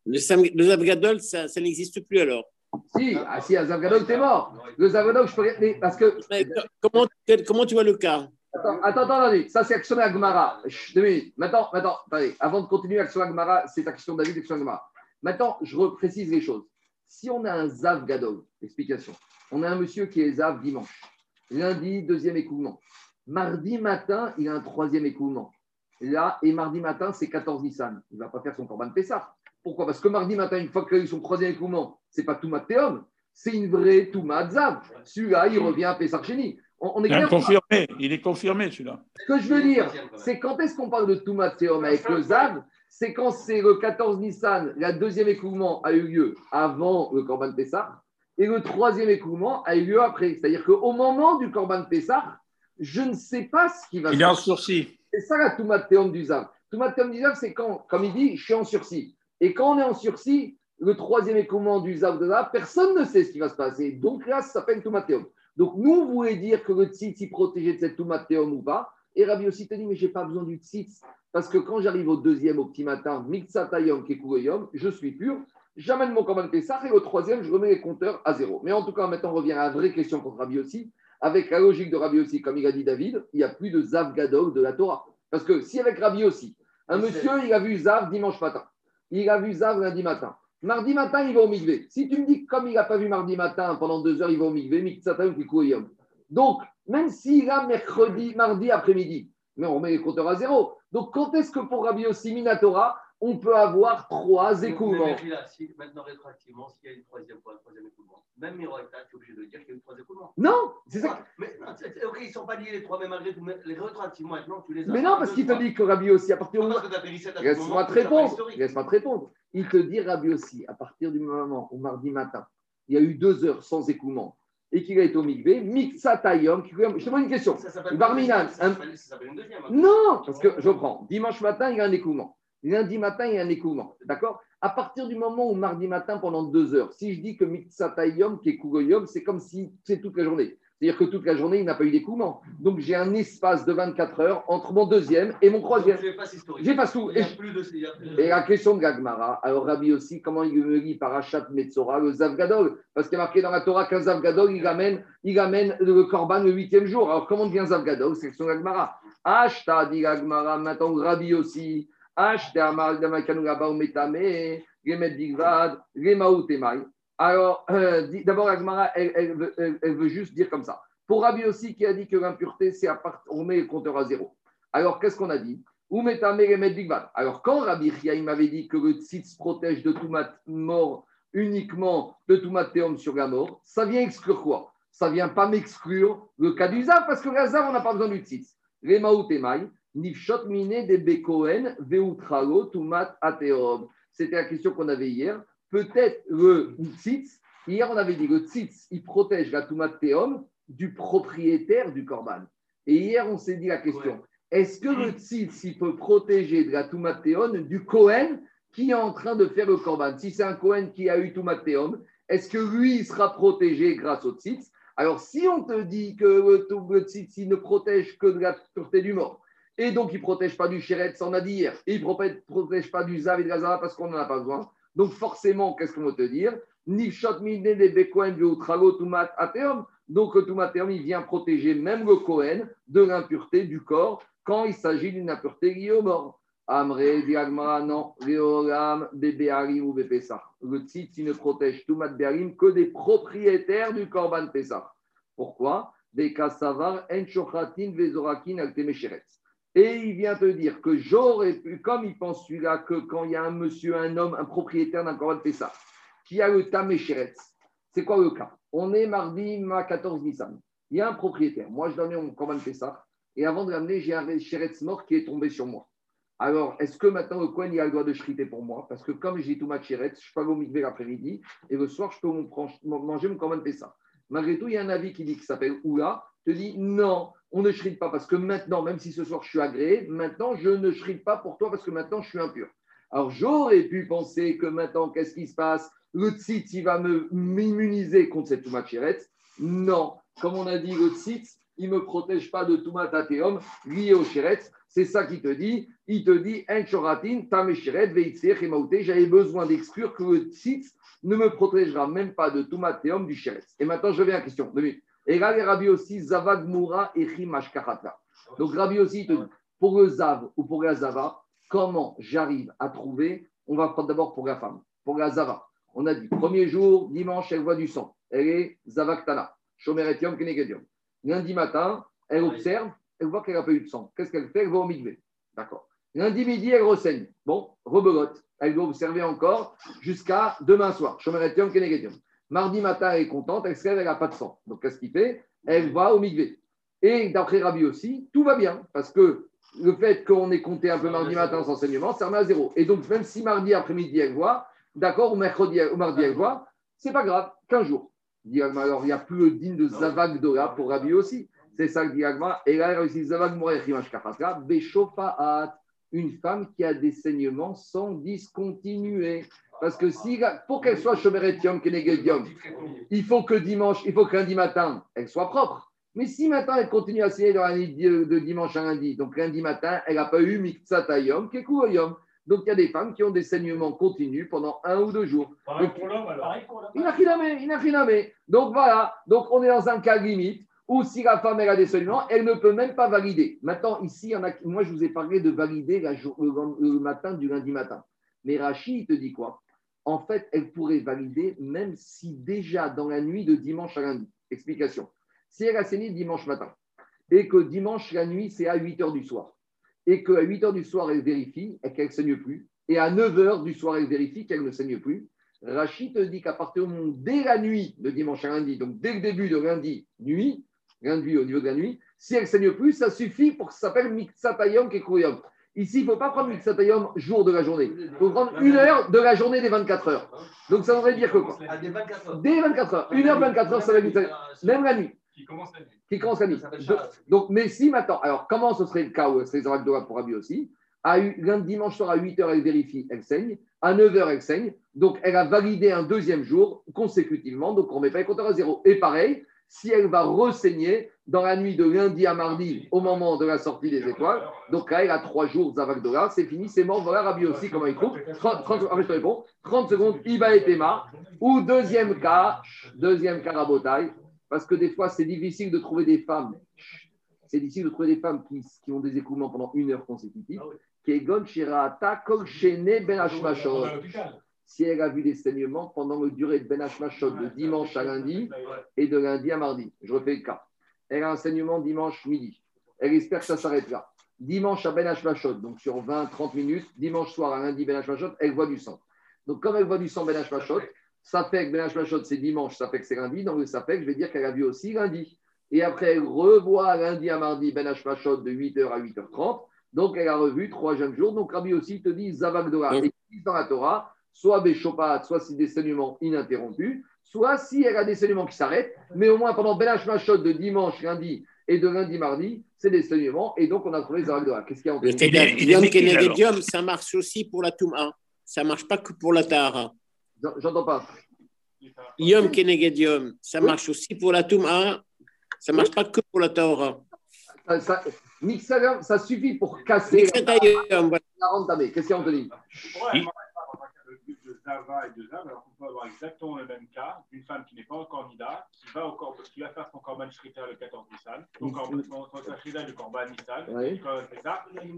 le, Sam- le Zav Gadol, ça, ça n'existe plus alors. Si, ah, si, à Zav Gadol, t'es mort. Le Zav Gadol, je peux. mais Parce que. Mais comment, comment tu vois le cas? Attends, attends, attendez. Ça, c'est Action Agmara. Deux. Maintenant, maintenant, attendez. Avant de continuer Action Agmara, c'est Action David, Action Agmara. Maintenant, je reprécise les choses. Si on a un Zav Gadol, explication. On a un monsieur qui est Zav dimanche. Lundi, deuxième écoulement. Mardi matin, il a un troisième écoulement. Là, et mardi matin, c'est 14 Nissan. Il ne va pas faire son Corban Pessah. Pourquoi? Parce que mardi matin, une fois qu'il a eu son troisième écoulement, ce n'est pas Toumat Théom, c'est une vraie Toumat Zav. Celui-là, il revient à Pessah Chéni. On, on est clair confirmé, il est confirmé celui-là. ce que je veux dire, c'est quand est-ce qu'on parle de Théom avec le Zav C'est quand c'est le 14 Nissan, la deuxième écoulement a eu lieu avant le Corban Pessah, et le troisième écoulement a eu lieu après. C'est-à-dire qu'au moment du Corban Pessah, je ne sais pas ce qui va se Il est en passer. sursis. C'est ça la Théom du Zav. Théom du Zav, c'est quand, comme il dit, je suis en sursis. Et quand on est en sursis, le troisième écoulement du Zav de Zav, personne ne sait ce qui va se passer. Donc là, ça s'appelle Théom. Donc nous, on voulait dire que le tzitz est protégé de cette Toumat Théom ou pas? Et Rabbi aussi te dit, mais je n'ai pas besoin du tzitz Parce que quand j'arrive au deuxième, au petit matin, Kekugoyom, je suis pur, j'amène mon Korban Pessah et au troisième, je remets les compteurs à zéro. Mais en tout cas, maintenant, on revient à la vraie question contre Rabbi aussi. Avec la logique de Rabbi aussi, comme il a dit David, il n'y a plus de Zav Gadol de la Torah. Parce que si avec Rabbi aussi, un monsieur, il a vu Zav dimanche matin, il a vu Zav lundi matin, mardi matin, il va au Mikvé. Si tu me dis que comme il n'a pas vu mardi matin, pendant deux heures, il va au Mikvé, Mixatayom Kekugoyom. Donc, même s'il a mercredi, mardi après-midi, mais on remet les compteurs à zéro. Donc, quand est-ce que pour Rabbi aussi Minatora, on peut avoir trois écoulements si, maintenant, rétroactivement, s'il y a une troisième fois, un troisième écoulement, même Miroïta, tu es obligé de dire qu'il y a eu trois écoulements. Non, c'est ça. Ah, Mais non, ok, ils ne sont pas liés les trois, mais malgré tout, mais les rétroactivement, maintenant, tu les as. Mais non, parce qu'il te dit que Rabbi aussi, à partir du moment. Parce que tu as payé 7 à ce Laisse-moi moment, te répondre. Laisse-moi te répondre. Il te dit, Rabbi aussi, à partir du moment où mardi matin, il y a eu deux heures sans écoulement et qu'il a été au Mikvé, Mixatayom, je te pose une question. Ça s'appelle Barminan, un-. Non, parce que je prends. Dimanche matin, il y a un écoulement. Lundi matin, il y a un écoulement. D'accord? À partir du moment où mardi matin, pendant deux heures, si je dis que Mitsatayom, qui est Kugoyom, c'est comme si c'est toute la journée. C'est-à-dire que toute la journée, il n'a pas eu d'écoulement. Donc j'ai un espace de 24 heures entre mon deuxième et mon troisième. J'efface tout. Et, de- et la question de Gagmara, alors Rabbi aussi, comment il me lit par Achat Metzora, le Zavgadol? Parce qu'il y a marqué dans la Torah qu'un Zavgadol, il amène, il amène le Korban le huitième jour. Alors comment devient Zavgadol? C'est la question de Gagmara. Ashta dit Gagmara, maintenant Rabbi aussi. Ashta Amar Damakanu Rabao Metame, Gemet Bigvad, Gemaou Temai. Alors, euh, d'abord, Agmara, elle, veut- juste dire comme ça. Pour Rabbi aussi, qui a dit que l'impureté, c'est à part, on met le compteur à zéro. Alors, qu'est-ce qu'on a dit? Alors, quand Rabbi Chia, il m'avait dit que le tzitz protège de tout mat mort uniquement de tout matéum sur la mort, ça vient exclure quoi? Ça vient pas m'exclure le cas du zav, parce que le on n'a pas besoin du tzitz. Nifshot mine de bekohen, veutralo, tumat ateom. C'était la question qu'on avait hier. Peut-être le tzitz, hier on avait dit le tzitz, il protège la teom du propriétaire du korban. Et hier on s'est dit la question. Est-ce que le tzitz, il peut protéger de la tumatéon du Cohen qui est en train de faire le korban? Si c'est un Cohen qui a eu tumatéon, est-ce que lui, il sera protégé grâce au tzitz? Alors, si on te dit que le, le tzitz, il ne protège que de la pureté du mort, et donc il ne protège pas du chéret, ça on a dit hier, et il ne protège pas du zav et de la zara parce qu'on n'en a pas besoin, donc forcément, qu'est-ce qu'on va te dire? Nifshot veutrago tumat ateom. Donc, le tumatéum, il vient protéger même le Cohen de l'impureté du corps quand il s'agit d'une impureté liée au mort. Amré, Diagmara, non, Réolam, Bébéarim ou Bépessah. Le tzitz, il ne protège Toumat Béarim que des propriétaires du Korban Pessah. Pourquoi? Des Kassavar, Enchochatin, Vezorakin, Altemesheretz. Et il vient te dire que j'aurais pu, comme il pense celui-là, que quand il y a un monsieur, un homme, un propriétaire d'un Korban Pessah, qui a le Tamesheretz, c'est quoi le cas? On est mardi, ma 14 Nissan. Il y a un propriétaire. Moi, je donne mon Korban Pessah. Et avant de l'amener, j'ai un chéretz mort qui est tombé sur moi. Alors, est-ce que maintenant le Cohen il a le droit de shriter pour moi? Parce que comme j'ai tout ma chéretz, je peux au mikvé l'après-midi et le soir, je peux manger mon Korban Pessah. Malgré tout, il y a un avis qui dit qui s'appelle Oula, te dit non, on ne shrite pas parce que maintenant, même si ce soir je suis agréé, maintenant je ne shrite pas pour toi parce que maintenant je suis impur. Alors j'aurais pu penser que maintenant, qu'est-ce qui se passe? Le tzitz, il va m'immuniser contre cette Toumat Chéretz. Non, comme on a dit, le tzitz, il ne me protège pas de Toumat Ateum lié au Chéretz. C'est ça qu'il te dit. Il te dit. J'avais besoin d'exclure que le tzitz ne me protégera même pas de Toumat Teum du Chéretz. Et maintenant, je reviens à la question. Deux minutes. Et là, les Rabbi aussi, Zavag Moura et. Donc, Rabbi aussi, dit, pour le Zav ou pour la Zava, comment j'arrive à trouver On va prendre d'abord pour la femme, pour la Zava. On a dit, premier jour, dimanche, elle voit du sang. Elle est Zavaktana, Shomeretium Kenegedium. Lundi matin, elle observe, elle voit qu'elle n'a pas eu de sang. Qu'est-ce qu'elle fait? Elle va au migvé. D'accord. Lundi midi, elle renseigne. Bon, rebelote. Elle doit observer encore jusqu'à demain soir. Shomeretium Kenegedium. Mardi matin, elle est contente, elle se lève, elle n'a pas de sang. Donc, qu'est-ce qu'il fait? Elle va au migvé. Et d'après Rabbi aussi, tout va bien, parce que le fait qu'on ait compté un peu mardi matin sans enseignement, ça remet à zéro. Et donc, même si mardi après-midi, elle voit, d'accord, ou mercredi, ou mardi, elle voit, c'est pas grave, 15 jours. Alors, il n'y a plus le digne de Zavag Dora pour Rabbi aussi. C'est ça que dit Agma. Et là, il y a aussi Zavag une femme qui a des saignements sans discontinuer. Parce que si, pour qu'elle soit Shomeretium Kenegedium, il faut que dimanche, il faut que lundi matin, elle soit propre. Mais si maintenant elle continue à saigner dans la nuit de, de dimanche à lundi, donc lundi matin, elle n'a pas eu Miktsatayom, Kekuayom. Donc il y a des femmes qui ont des saignements continus pendant un ou deux jours. Pareil Donc, pour l'homme alors. Il n'a rien Donc voilà, donc on est dans un cas limite où si la femme elle a des saignements, elle ne peut même pas valider. Maintenant, ici, il y en a, moi je vous ai parlé de valider la jour- le, le matin du lundi matin. Mais Rachid, il te dit quoi? En fait, elle pourrait valider même si déjà dans la nuit de dimanche à lundi. Explication. Si elle a saigné dimanche matin et que dimanche la nuit c'est à 8 heures du soir et qu'à 8 heures du soir elle vérifie qu'elle ne saigne plus et à 9 heures du soir elle vérifie qu'elle ne saigne plus, Rachid dit qu'à partir du moment dès la nuit de dimanche à lundi, donc dès le début de lundi nuit, lundi au niveau de la nuit, si elle ne saigne plus, ça suffit pour que ça s'appelle Mixatayom Kekuyom. Ici, il ne faut pas prendre Mixatayom jour de la journée. Il faut prendre une heure de la journée des 24 heures. Donc ça voudrait dire que quoi À des 24 heures. Dès 24 heures, une heure 24 heures, ça va être même la nuit, Qui commence la nuit. qui commence la nuit. Donc, mais si maintenant, alors comment ce serait le cas où c'est les de pour Rabbi aussi? À, lundi, dimanche soir à 8h, elle vérifie, elle saigne. À 9h, elle saigne. Donc, elle a validé un deuxième jour consécutivement. Donc, on ne met pas les compteurs à zéro. Et pareil, si elle va ressaigner dans la nuit de lundi à mardi, au moment de la sortie des étoiles, donc là, elle a trois jours Zavagdola, c'est fini, c'est mort. Voilà Rabbi aussi, comment il trouve. 30, 30 ah, je te réponds. 30 secondes, Iba et Tema. Ou deuxième cas, deuxième cas rabotaille, parce que des fois, c'est difficile de trouver des femmes. C'est difficile de trouver des femmes qui, qui ont des écoulements pendant une heure consécutive. Ah. Kegon Shirata Kol Shene Ben. Si elle a vu des saignements pendant le durée de Ben Hashmashot de dimanche à lundi et de lundi à mardi. Je refais le cas. Elle a un saignement dimanche midi. Elle espère que ça s'arrête là. Dimanche à Ben Hashmashot, donc sur 20-30 minutes, dimanche soir à lundi Ben Hashmashot, elle voit du sang. Donc comme elle voit du sang Ben Hashmashot, ça fait que Ben Hashmashot c'est dimanche, ça fait que c'est lundi. Donc ça fait que je vais dire qu'elle a vu aussi lundi. Et après, elle revoit lundi à mardi Ben Hashmashot de 8h à 8h30. Donc elle a revu trois jeunes jours. Donc Rabbi aussi te dit Zavagdoa. Donc- Et dans la Torah, soit Beshopat, soit si des saignements ininterrompus, soit si elle a des saignements qui s'arrêtent, mais au moins pendant Ben Hashmashot de dimanche, lundi et de lundi, mardi, c'est des saignements, et donc on a trouvé Zavagdoa. Qu'est-ce qu'il y a en Le fait est Yom ça marche aussi pour la Touma. Ça ne marche pas que pour la Tahara. J'en- J'entends pas. Yom Kenegedium, ça marche aussi pour la Touma. Ça ne marche pas que pour la Tahara. Ça, ça, suffit pour casser la, la. Qu'est-ce qu'il y a, Anthony? Zava et de Zav, alors qu'on peut avoir exactement le même cas d'une femme qui n'est pas encore Nida, qui va, au corban, qui va faire son Korban Shrita le 14 Nissan, Korban son- son Shrita du Korban Nissan, Oui.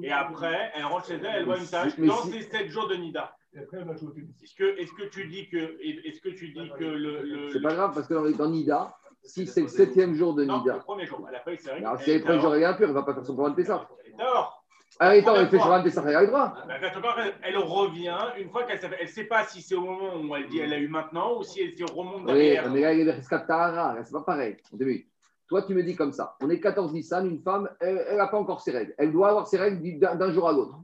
et après, elle rentre chez elle, elle voit une tâche Mais dans si- ses 7 jours de Nida. Et après, elle va jouer au tennis. Est-ce que, est-ce que tu dis que, est-ce que, tu dis que le. le C'est pas grave, parce que dans, dans Nida, si c'est le septième jour de non, le Nida, premier jour, elle a pas eu alors si elle est est premier jour, elle est impure, elle ne va pas faire son de Pessah. Est dehors. Ah, elle fait Première sur un Pessah, elle a revient une fois qu'elle ne sait pas si c'est au moment où elle dit elle a eu maintenant ou si elle se remonte Oui, derrière. mais là, il Tahara, là, c'est pas pareil. Au début. Toi, tu me dis comme ça. On est 14 Nissan, une femme, elle n'a pas encore ses règles. Elle doit avoir ses règles d'un jour à l'autre.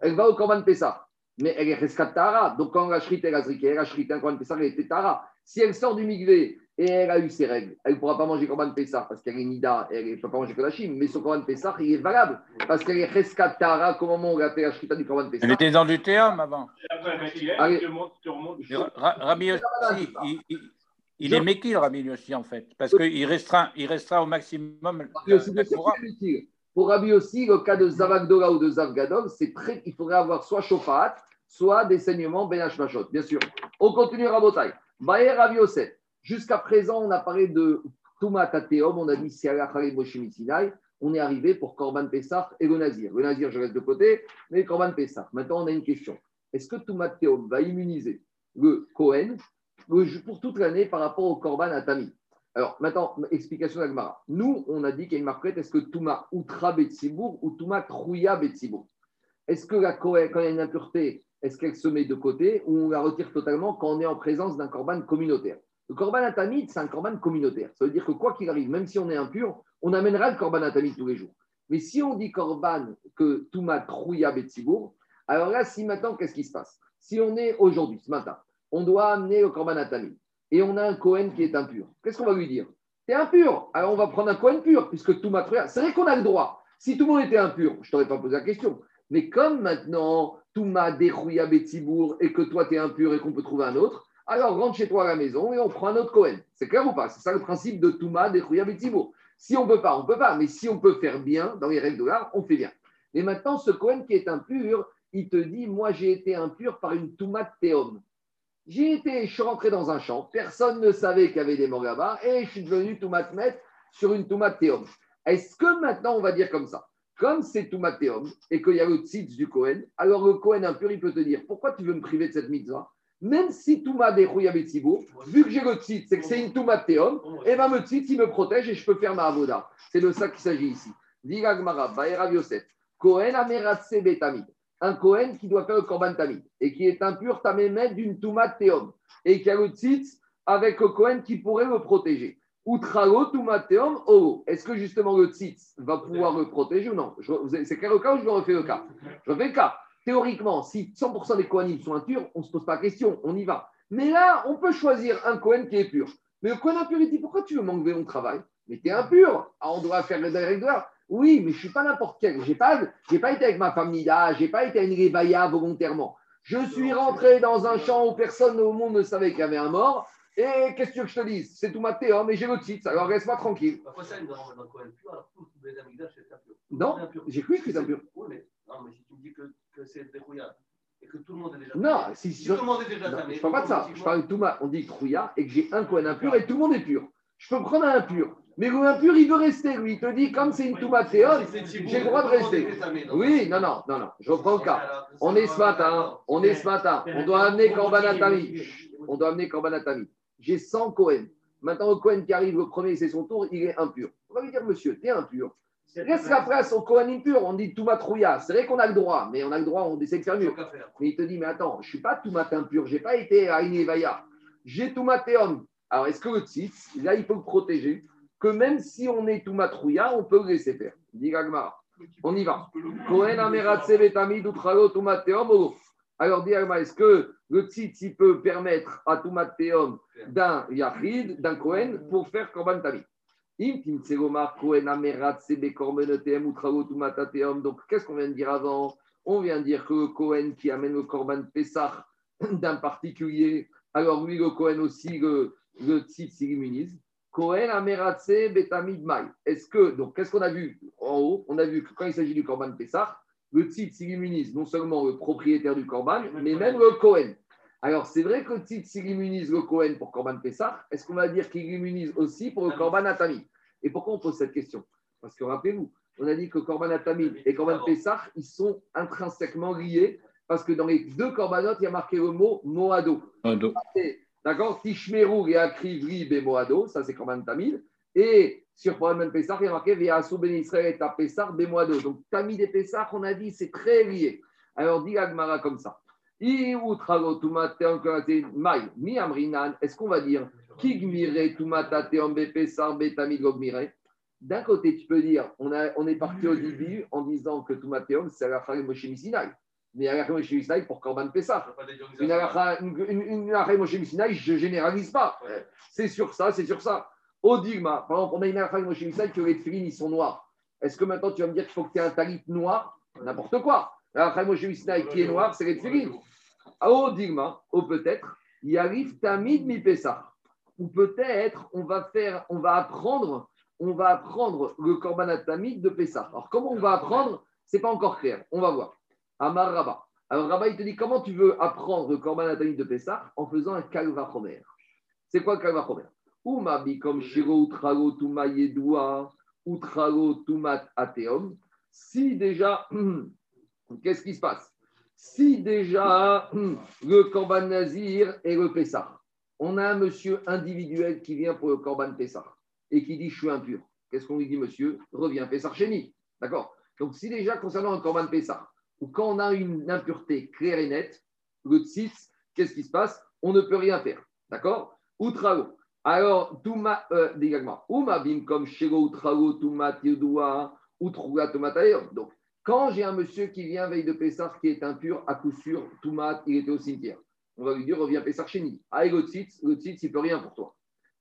Elle va au Korban Pessah. Mais elle est Reskat Tahara. Donc, quand la Shrita, elle a zriké, elle a Shrita, Korban Pessah, elle était Tahara. Si elle sort du Migvé et elle a eu ses règles, elle ne pourra pas manger Korban Pessah parce qu'elle est Nida elle ne peut pas manger Kodashim. Mais son Korban Pessah, il est valable parce qu'elle est Reskat Tahara au moment où elle a fait la Shrita du Korban Pessah. Elle était dans du théâtre avant. Allez. Rabbi aussi, il, il- il Je- est méquille, Rabbi aussi, en fait, parce qu'il restreint, il restreint au maximum la, la. Pour Rabbi aussi, le cas de Zavagdola ou de Zavgadol, c'est très, il faudrait avoir soit Shofat, soit des saignements Ben Hashmashot, bien sûr. On continue Rabotai. Baer Rabbi Yosef. Jusqu'à présent, on a parlé de Touma Tateom, on a dit. On est arrivé pour Korban Pessah et le Nazir. Le Nazir, je reste de côté, mais Korban Pessah. Maintenant, on a une question. Est-ce que Touma Tateom va immuniser le Kohen pour toute l'année par rapport au Korban Atami? Alors, maintenant, explication d'Agmara. Nous, on a dit qu'il y a une marquette, est-ce que Touma Outra Betsibour ou Touma Trouya Betsibour? Est-ce que la Kohen, quand il y a une impureté, est-ce qu'elle se met de côté ou on la retire totalement quand on est en présence d'un Korban communautaire? Le Korban Atamid, c'est un Korban communautaire. Ça veut dire que quoi qu'il arrive, même si on est impur, on amènera le Korban Atamid tous les jours. Mais si on dit Korban que Touma Trouya Betsibour, alors là, si maintenant, qu'est-ce qui se passe? Si on est aujourd'hui, ce matin, on doit amener le Korban Atamid et on a un Cohen qui est impur. Qu'est-ce qu'on va lui dire? T'es impur. Alors on va prendre un Cohen pur, puisque tout m'a C'est vrai qu'on a le droit. Si tout le monde était impur, je t'aurais pas posé la question. Mais comme maintenant, tout m'a dérouillé Betsibourg et que toi tu es impur et qu'on peut trouver un autre, alors rentre chez toi à la maison et on prend un autre Cohen. C'est clair ou pas? C'est ça le principe de Touma dérouillé Betsibourg. Si on ne peut pas, on ne peut pas. Mais si on peut faire bien, dans les règles de l'art, on fait bien. Mais maintenant, ce Cohen qui est impur, il te dit Moi, j'ai été impur par une tomate théum. J'ai été, je suis rentré dans un champ, personne ne savait qu'il y avait des morts et je suis devenu tomate maître sur une tomate théum. Est-ce que maintenant, on va dire comme ça? Comme c'est tomate théum et qu'il y a le tzitz du Cohen, alors le Cohen impur, il peut te dire Pourquoi tu veux me priver de cette mitzvah? Même si Touma avec vu que j'ai le tzitz, c'est que c'est une Touma théum, et bien le tzitz, il me protège et je peux faire ma avoda. C'est de ça qu'il s'agit ici. Cohen ameratse betamid un Kohen qui doit faire le Korban Tamid et qui est impur Tamémet d'une Touma Théom et qui a le tzitz avec le Kohen qui pourrait le protéger. Outralo Touma Théom oh, Est-ce que justement le tzitz va pouvoir le protéger ou non? C'est quel le cas ou je refais le cas? Je refais le cas. Théoriquement, si 100% des Kohanim sont impurs, on ne se pose pas la question, on y va. Mais là, on peut choisir un Kohen qui est pur. Mais le Kohen impur, il dit Pourquoi tu veux m'enlever mon travail? Mais tu es impur. Ah, on doit faire le direct oui, mais je ne suis pas n'importe quel. Je n'ai pas, pas été avec ma famille là, je n'ai pas été à une volontairement. Je suis rentré dans un champ où personne au monde ne savait qu'il y avait un mort. Et qu'est-ce que je te dis C'est tout ma hein, mais j'ai le titre, alors reste-moi tranquille. Non, j'ai cru que c'est impur. Oui, mais, non, mais si tu me dis que, que c'est dérouillard et que tout le monde est déjà Non, si, si tout le monde est déjà non, Je ne parle pas de ça. Je parle de tout ma, on dit trouillard et que j'ai un coin impur et tout le monde est pur. Je peux prendre un impur. Mais le impur, il veut rester, lui. Il te dit, comme c'est une toumatéon, j'ai le droit de rester. Oui, non, non, non, non. Je reprends le cas. On est ce matin, on est ce matin. On doit amener Korbanatami. On doit amener Korbanatami. J'ai 100 Cohen. Maintenant, le Cohen qui arrive le premier, c'est son tour, il est impur. On va lui dire, monsieur, tu es impur. La place au Cohen impur. On dit Toumatrouya. C'est vrai qu'on a le droit, mais on a le droit, on essaie de faire mieux. Mais il te dit, mais attends, je ne suis pas Toumat impur. Je n'ai pas été à Inevaya. J'ai Toumatéon. Alors, est-ce que le tzitz, là, il faut le protéger? Que même si on est tout matrouilla, on peut le laisser faire. On y va. Alors, dit est-ce que le tzitz, il peut permettre à tout matéum d'un yachid, d'un Kohen, pour faire korban tamid donc, qu'est-ce qu'on vient de dire avant? On vient de dire que le Kohen qui amène le korban Pessah d'un particulier, alors lui, le Kohen aussi, le, le tzitz s'immunise. Kohen Ameratse Betamid Mai. Est-ce que, donc, qu'est-ce qu'on a vu en haut? On a vu que quand il s'agit du Korban Pessah, le tzitz s'illuminise non seulement le propriétaire du Korban, mais même le Kohen. Alors, c'est vrai que le tzitz s'illuminise le Kohen pour Korban Pessah. Est-ce qu'on va dire qu'il illuminise aussi pour le Korban Atami Et pourquoi on pose cette question? Parce que rappelez-vous, on a dit que Korban Atami et Korban Pessah, ils sont intrinsèquement liés parce que dans les deux Korbanot, il y a marqué le mot Moado. Moado. D'accord? Tishmeru et Akrivri Bemoado, ça c'est Korban Tamid. Et sur Korban Pessah, il y a marqué Viasu Ben Israël et Pessah Bemoado. Donc Tamid et Pessah, on a dit, c'est très lié. Alors dit Agmara comme ça. Est-ce qu'on va dire D'un côté, tu peux dire, on, a, on est parti au début en disant que Tumateom, c'est la Chag Moshe mais Alakha Moshe Misinaï pour Korban Pessah. Une Alakha Moshe Misinaï, je ne généralise pas. C'est sur ça, c'est sur ça. Au Digma, par exemple, on a une Alakha Moshe Misinaï que les filines, ils sont noirs. Est-ce que maintenant tu vas me dire qu'il faut que tu aies un talit noir? N'importe quoi. Alakha Moshe Misinaï qui est noir, c'est les filines. Au Digma, ou peut-être, il arrive Tamid Mi Pessah. Ou peut-être, on va apprendre, le Korban Tamid de Pessah. Alors, comment on va apprendre C'est pas encore clair. On va voir. Amar Rabba. Alors Rabba, il te dit comment tu veux apprendre le Korban Atami de Pessah en faisant un Kalva. C'est quoi le Kalva Umabi comme Shiro Utrago Tuma Yedua, Utrago Tumat Ateom. Si déjà, qu'est-ce qui se passe? Si déjà le Korban Nazir et le Pessah, on a un monsieur individuel qui vient pour le Korban Pessah et qui dit je suis impur. Qu'est-ce qu'on lui dit, monsieur? Reviens Pessah Chéni. D'accord? Donc si déjà concernant un Korban Pessah, ou quand on a une impureté claire et nette, le tzitz, qu'est-ce qui se passe? On ne peut rien faire. D'accord? Outrao. Alors, Touma, euh, Umabim comme Shego Outrao, Touma Tiodoua, Outroua, Donc, quand j'ai un monsieur qui vient veille de Pessar qui est impur, à coup sûr, Toumat, il était au cimetière. On va lui dire, reviens Pessar chez nous. Ah, le tzitz, le tzitz, il ne peut rien pour toi.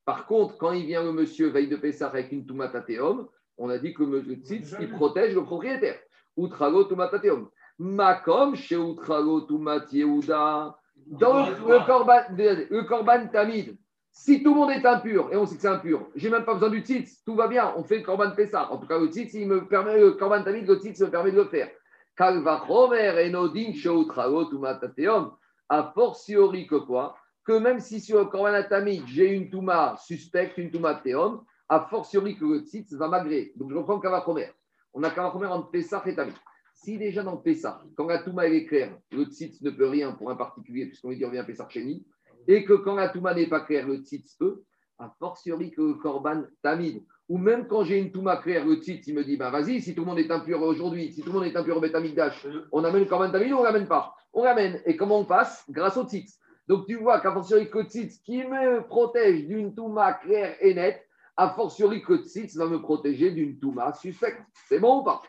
Par contre, quand il vient le monsieur veille de Pessar avec une Toumat Ateom, on a dit que le tzitz, il protège le propriétaire. Outrago, Toumat Ateom. Makom chez Utralo Tumat Yehuda. Dans le korban, le korban Tamid, Si tout le monde est impur, et on sait que c'est impur, j'ai même pas besoin du tzitz, tout va bien, on fait le korban Pessah. En tout cas, le tzitz, il me permet, le korban tamid, le tzitz me permet de le faire. Kalvachomer enodin sheutraot umatateom, a fortiori que quoi Que même si sur le korban tamid, j'ai une touma suspecte, une touma théom, a fortiori que le tzitz va m'agréer. Donc je reprends Kalvachomer. On a Kalvachomer entre Pessah et tamid. Si déjà dans Pessah, quand la touma est claire, le tzitz ne peut rien pour un particulier, puisqu'on dit revient Pessah Chéni, et que quand la Touma n'est pas claire, le tzitz peut, a fortiori que le korban tamid, ou même quand j'ai une Touma claire, le tzitz, il me dit, ben vas-y, si tout le monde est impur aujourd'hui, si tout le monde est impur au Betamikdash, on amène le korban tamid ou on ne l'amène pas On l'amène. Et comment on passe Grâce au tzitz. Donc tu vois qu'à fortiori que le tzitz, qui me protège d'une Touma claire et nette, a fortiori que le tzitz va me protéger d'une Touma suspecte. C'est bon ou pas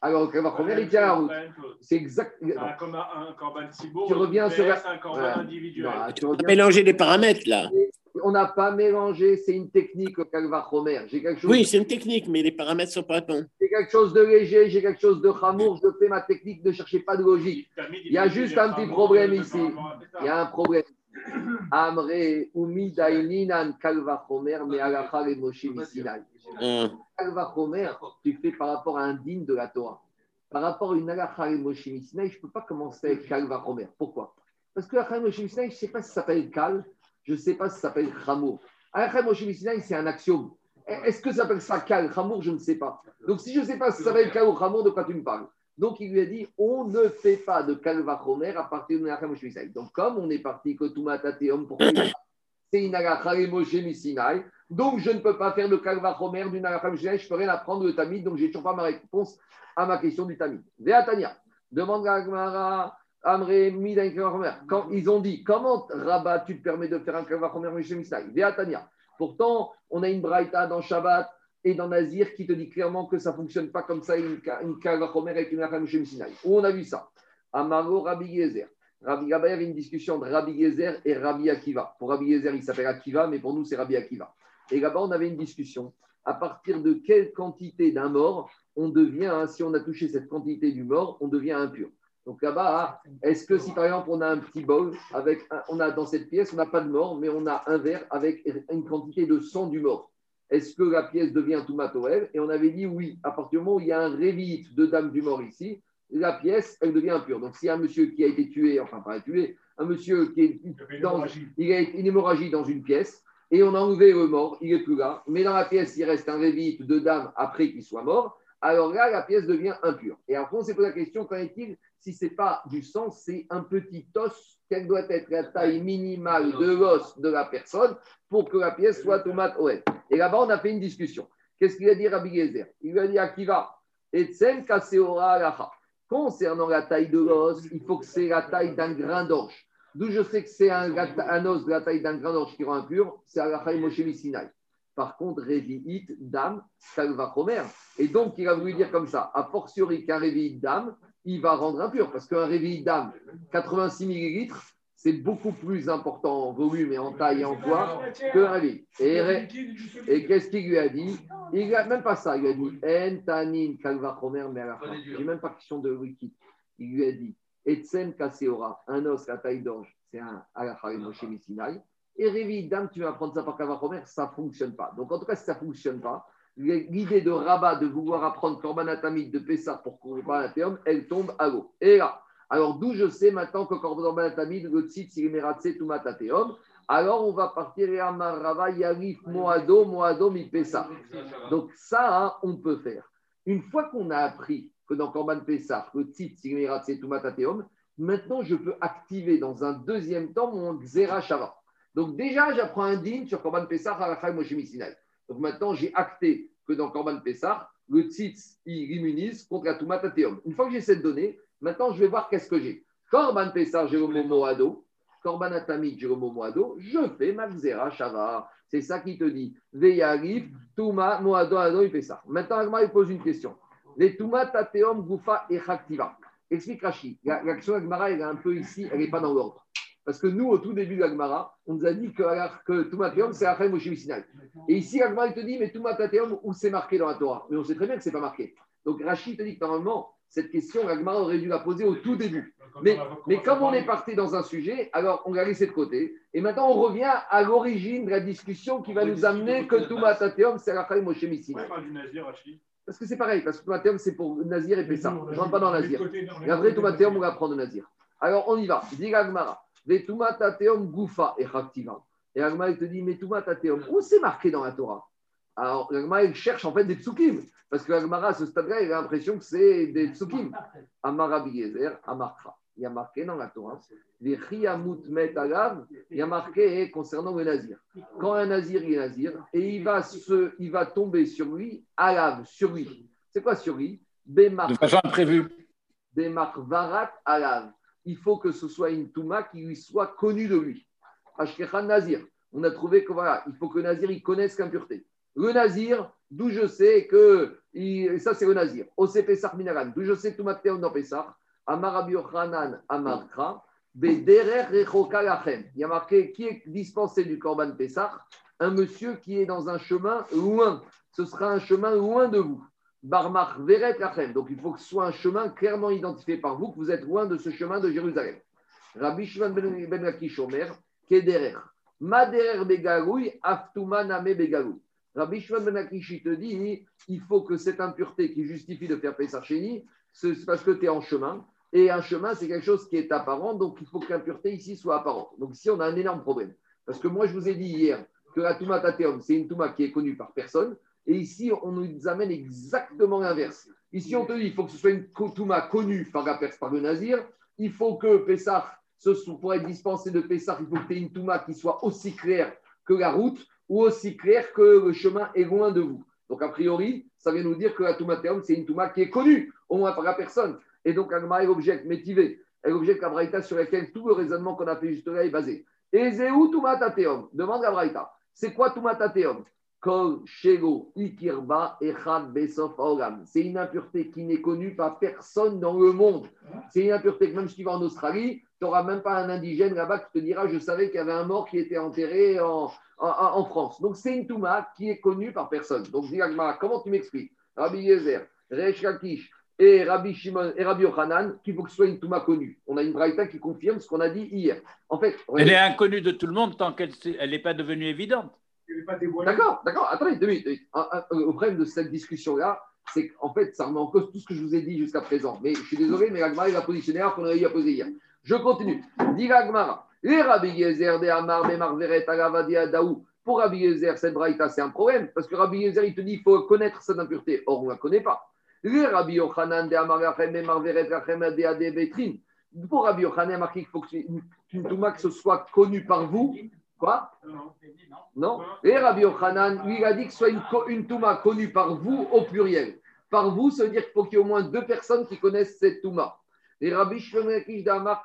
alors, va première, il tient la route. C'est exact. Un, comme un corban tu reviens sur la... un corban individuel. Non, tu reviens... mélanger les paramètres là. On n'a pas mélangé, c'est une technique au Calva Romer. Chose... Oui, c'est une technique, mais les paramètres ne sont pas bons. J'ai quelque chose de léger, j'ai quelque chose de chamour, je fais ma technique, ne cherchez pas de logique. Il y a juste un petit problème ici. Il y a un problème. Amre umi daininan kalva chomer mais alacha le moshe misinai. Chomer, tu fais par rapport à un digne de la Torah. Par rapport à une alacha le moshe misinai, je ne peux pas commencer avec kalva chomer. Pourquoi? Parce que le moshe misinai, je ne sais pas si ça s'appelle kal, je ne sais pas si ça s'appelle chamour. Alacha le moshe misinai, c'est un axiome. Est-ce que ça s'appelle ça kal, chamour Je ne sais pas. Donc si je ne sais pas si ça s'appelle kal ou chamour, de quoi tu me parles? Donc, il lui a dit on ne fait pas de kalva chomer à partir de Menachem Moshe Donc, comme on est parti que Tumatateum pour c'est une Agachare Moshe donc je ne peux pas faire de kalva chomer du Menachem Moshe je peux rien apprendre le Tamid, donc j'ai toujours pas ma réponse à ma question du Tamid. Veatania, demande à Agmara. Quand ils ont dit comment Rabat tu te permets de faire un kalva chomer Moshe Misinai Veatania. Pourtant, on a une braïta dans Shabbat et dans Nazir qui te dit clairement que ça ne fonctionne pas comme ça, une, Kavachomer avec une Sinai. Où on a vu ça? Amaro Rabbi Gezer. Rabbi Gaba, il y avait une discussion entre Rabbi Gezer et Rabbi Akiva. Pour Rabbi Gezer, il s'appelle Akiva, mais pour nous, c'est Rabbi Akiva. Et là-bas, on avait une discussion. À partir de quelle quantité d'un mort on devient, hein, si on a touché cette quantité du mort, on devient impur. Donc là-bas, est-ce que si par exemple on a un petit bol, avec on a dans cette pièce, on n'a pas de mort, mais on a un verre avec une quantité de sang du mort. Est-ce que la pièce devient Toumatoel Et on avait dit oui, à partir du moment où il y a un révite de dame du mort ici, la pièce, elle devient impure. Donc, si un monsieur qui a été tué, enfin pas tué, un monsieur qui est dans, il a une hémorragie dans une pièce, et on a enlevé le mort, il n'est plus là, mais dans la pièce, il reste un révite de dame après qu'il soit mort, alors là, la pièce devient impure. Et après, on s'est posé la question, qu'en est-il si ce n'est pas du sang, c'est un petit os, quelle doit être la taille minimale de l'os de la personne pour que la pièce soit tomate OL Et là-bas, on a fait une discussion. Qu'est-ce qu'il a dit Rabbi Gezer? Il lui a dit Etsen Kaseora Alaha. Concernant la taille de l'os, il faut que c'est la taille d'un grain d'orge. D'où je sais que c'est un, os de la taille d'un grain d'orge qui rend impur, c'est Alaha Moshe Sinai. Par contre, Révi'it, dame, va Chomer. Et donc, il a voulu dire comme ça, a fortiori qu'un Révi'it dame, il va rendre impur. Parce qu'un Révi'it dame, 86 millilitres, c'est beaucoup plus important en volume et en taille et en poids qu'un Révi'it. Et, et qu'est-ce qu'il lui a dit? Il n'a même pas ça. Il lui a dit En tanin kalva chomer mais J'ai même pas question de liquide. Il lui a dit Etsen kaseora, un os à taille d'ange, c'est un alachari Moshe. Et Révi, dame, tu vas prendre ça par Kavachomer, ça ne fonctionne pas. Donc, en tout cas, si ça ne fonctionne pas, l'idée de Rabat de vouloir apprendre Korban de Pessah pour Korban elle tombe à l'eau. Et là, alors d'où je sais maintenant que Korban le titre, il est alors on va partir et Rava Yarif Moado, Moado mi Pessah. Donc, ça, hein, on peut faire. Une fois qu'on a appris que dans Korban Pessah, le titre, il est maintenant je peux activer dans un deuxième temps mon Xera Shava. Donc déjà, j'apprends un digne sur Korban Pessah à Moshe. Donc maintenant, j'ai acté que dans Korban Pessah, le tzitz, il immunise contre la Toumatateum. Une fois que j'ai cette donnée, maintenant, je vais voir qu'est-ce que j'ai. Korban Pessah, j'ai le mot Moado. Korban Atamid, j'ai le. Je fais ma Shava. C'est ça qui te dit. Veyarif, Touma, Moado, Ado, Pessah. Maintenant, Agma, il pose une question. Les Toumatateum, Goufa et. Explique Rashi. La, la elle est un peu ici, elle n'est pas dans l'ordre. Parce que nous, au tout début de l'Agmara, on nous a dit que, que Toumateum, c'est Achai Moshe Sinai. Et ici, l'Agmara, il te dit, mais Toumateum, où c'est marqué dans la Torah? Mais on sait très bien que ce n'est pas marqué. Donc Rachid te dit que normalement, Cette question, l'Agmara aurait dû la poser au tout début. Mais, mais comme on est parti dans un sujet, alors on l'a laissé de côté. Et maintenant, on revient à l'origine de la discussion qui va nous amener que Touma Tateum, c'est la Moshe Rachid Parce que c'est pareil, parce que Touma Tateum, c'est pour Nazir et Pessah. Je ne rentre pas dans Nazir. La vraie Touma Tateum, on va prendre Nazir. Alors, on y va. Dis l'Agmara. Vetuma Goufa et. Et il te dit, mais Touma Tateum, où c'est marqué dans la Torah? Alors, il cherche en fait des psukim. Parce que l'Agmara, à ce stade-là, il a l'impression que c'est des psukim. Amara Biezer. Il y a marqué dans la Torah, les Chiyamut Met Alav, il y a marqué concernant le Nazir. Quand un Nazir est Nazir, et il va, se, il va tomber sur lui, Alav, sur lui. C'est quoi sur lui? De façon imprévue. Bemar Varat Alav. Il faut que ce soit une Touma qui lui soit connue de lui. Ashkechan Nazir. On a trouvé que voilà, il faut que Nazir il connaisse l'impureté. Le Nazir, d'où je sais que. ça, c'est le Nazir. Ose Pesach Minaran. D'où je sais tout matin dans Pesach. Amar Rabbi Yochanan Amarkra. Il y a marqué qui est dispensé du Korban Pesach Un monsieur qui est dans un chemin loin. Ce sera un chemin loin de vous. Barmach Veret Lachem. Donc il faut que ce soit un chemin clairement identifié par vous, que vous êtes loin de ce chemin de Jérusalem. Rabbi Shimon ben Ben Lakish Omer, Kederer. Maderer Begaroui, Aftuma Name Begaroui. Rabbi Shimon Ben Lakish, il te dit, il faut que cette impureté qui justifie de faire Pesach Sheni, c'est parce que tu es en chemin. Et un chemin, c'est quelque chose qui est apparent, donc il faut que l'impureté ici soit apparente. Donc ici, on a un énorme problème. Parce que moi, je vous ai dit hier que la Touma Tateum, c'est une Touma qui est connue par personne. Et ici, on nous amène exactement l'inverse. Ici, on te dit il faut que ce soit une Touma connue par la par le Nazir. Il faut que Pessah, pour être dispensé de Pessah, il faut que tu une Touma qui soit aussi claire que la route ou aussi claire que le chemin est loin de vous. Donc, a priori, ça vient nous dire que la Touma c'est une Touma qui est connue, au moins par la personne. Et donc, Agma, elle objecte, métivé, elle objecte la Braïta sur laquelle tout le raisonnement qu'on a fait juste là est basé. Et Zéou Touma Tateum Demande la Braïta. C'est quoi Touma Tateum C'est une impureté qui n'est connue par personne dans le monde. C'est une impureté que même si tu vas en Australie, tu n'auras même pas un indigène là-bas qui te dira Je savais qu'il y avait un mort qui était enterré en, en, en France. Donc c'est une Touma qui est connue par personne. Donc dis Agmara, comment tu m'expliques? Rabbi Yezer, Resh Lakish et Rabbi Shimon et Rabbi Yochanan qu'il faut que ce soit une Touma connue. On a une Braïta qui confirme ce qu'on a dit hier. En fait, Elle est inconnue de tout le monde tant qu'elle n'est pas devenue évidente. D'accord, d'accord. Attendez, deux minutes. Le problème de cette discussion-là, c'est qu'en fait, ça remet en cause tout ce que je vous ai dit jusqu'à présent. Mais je suis désolé, mais l'Agmara, il a positionné alors qu'on aurait eu à poser hier. Je continue. Dit l'Agmara. Les Rabbi Yezer de Amar, Memar Veret, Agavadi, Adaou. Pour Rabbi Yezer, cette braïta, c'est un problème. Parce que Rabbi Yezer, il te dit il faut connaître cette impureté. Or, on ne la connaît pas. Les Rabbi Yochanan de Amar, Rachem, Memar Veret, Rachem, Ade, Betrin. Pour Rabbi Yochanan, il faut que ce soit connue par vous. Non. Et Rabbi Yochanan, lui, a dit que ce soit une, Touma connue par vous au pluriel. Par vous, ça veut dire qu'il faut qu'il y ait au moins deux personnes qui connaissent cette Touma. Et Rabbi Shimon Lakish d'Amar,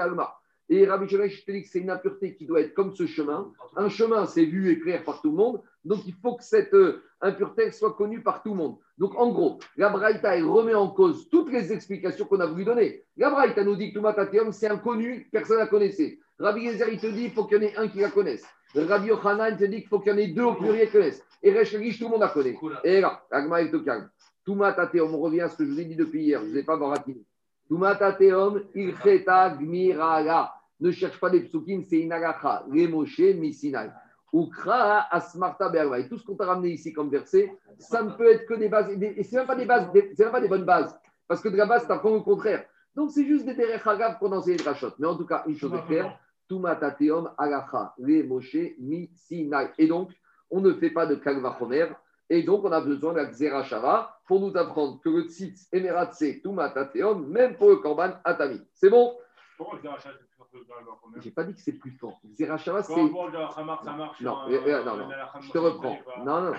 Alma. Et Rabbi Shimon Lakish te c'est une impureté qui doit être comme ce chemin. Un chemin, c'est vu et clair par tout le monde. Donc, il faut que cette euh, impureté soit connue par tout le monde. Donc, en gros, la Braïta, elle remet en cause toutes les explications qu'on a voulu donner. La Braïta nous dit que Touma Tateum, c'est inconnu, personne ne la connaissait. Rabbi Yezer, il te dit qu'il faut qu'il y en ait un qui la connaisse. Rabbi Yochanan, te dit qu'il faut qu'il y en ait deux au pluriel qui connaissent. Et Resh tout le monde la connaît. Et là, Agma est au calme. Touma Tateum, on revient à ce que je vous ai dit depuis hier, je ne vous ai pas encore rapide. Touma Tateum, Ilcheta Gmirala. Ne cherche pas des psukim, c'est Inagacha, les Moshe, Misinai. Ukra Asmarta Berwa. Et tout ce qu'on t'a ramené ici comme verset, ça ne peut être que des bases. Et et c'est même pas des bases, c'est même pas des bonnes bases. Parce que de la base, c'est encore au contraire. Donc c'est juste des derech hagav qu'on enseigne le rachot. Mais en tout cas, une chose est claire, Agacha, les Moshe, Misinai. Et donc, on ne fait pas de Kalvachomer. Et donc, on a besoin de la Xerashava pour nous apprendre que le tzitz Emeratse Touma Tateum, même pour le Korban Atami. C'est bon? J'ai pas dit que c'est plus fort. Xerashava, c'est. Non, un- euh, euh, non, un Je te reprends. Non, non.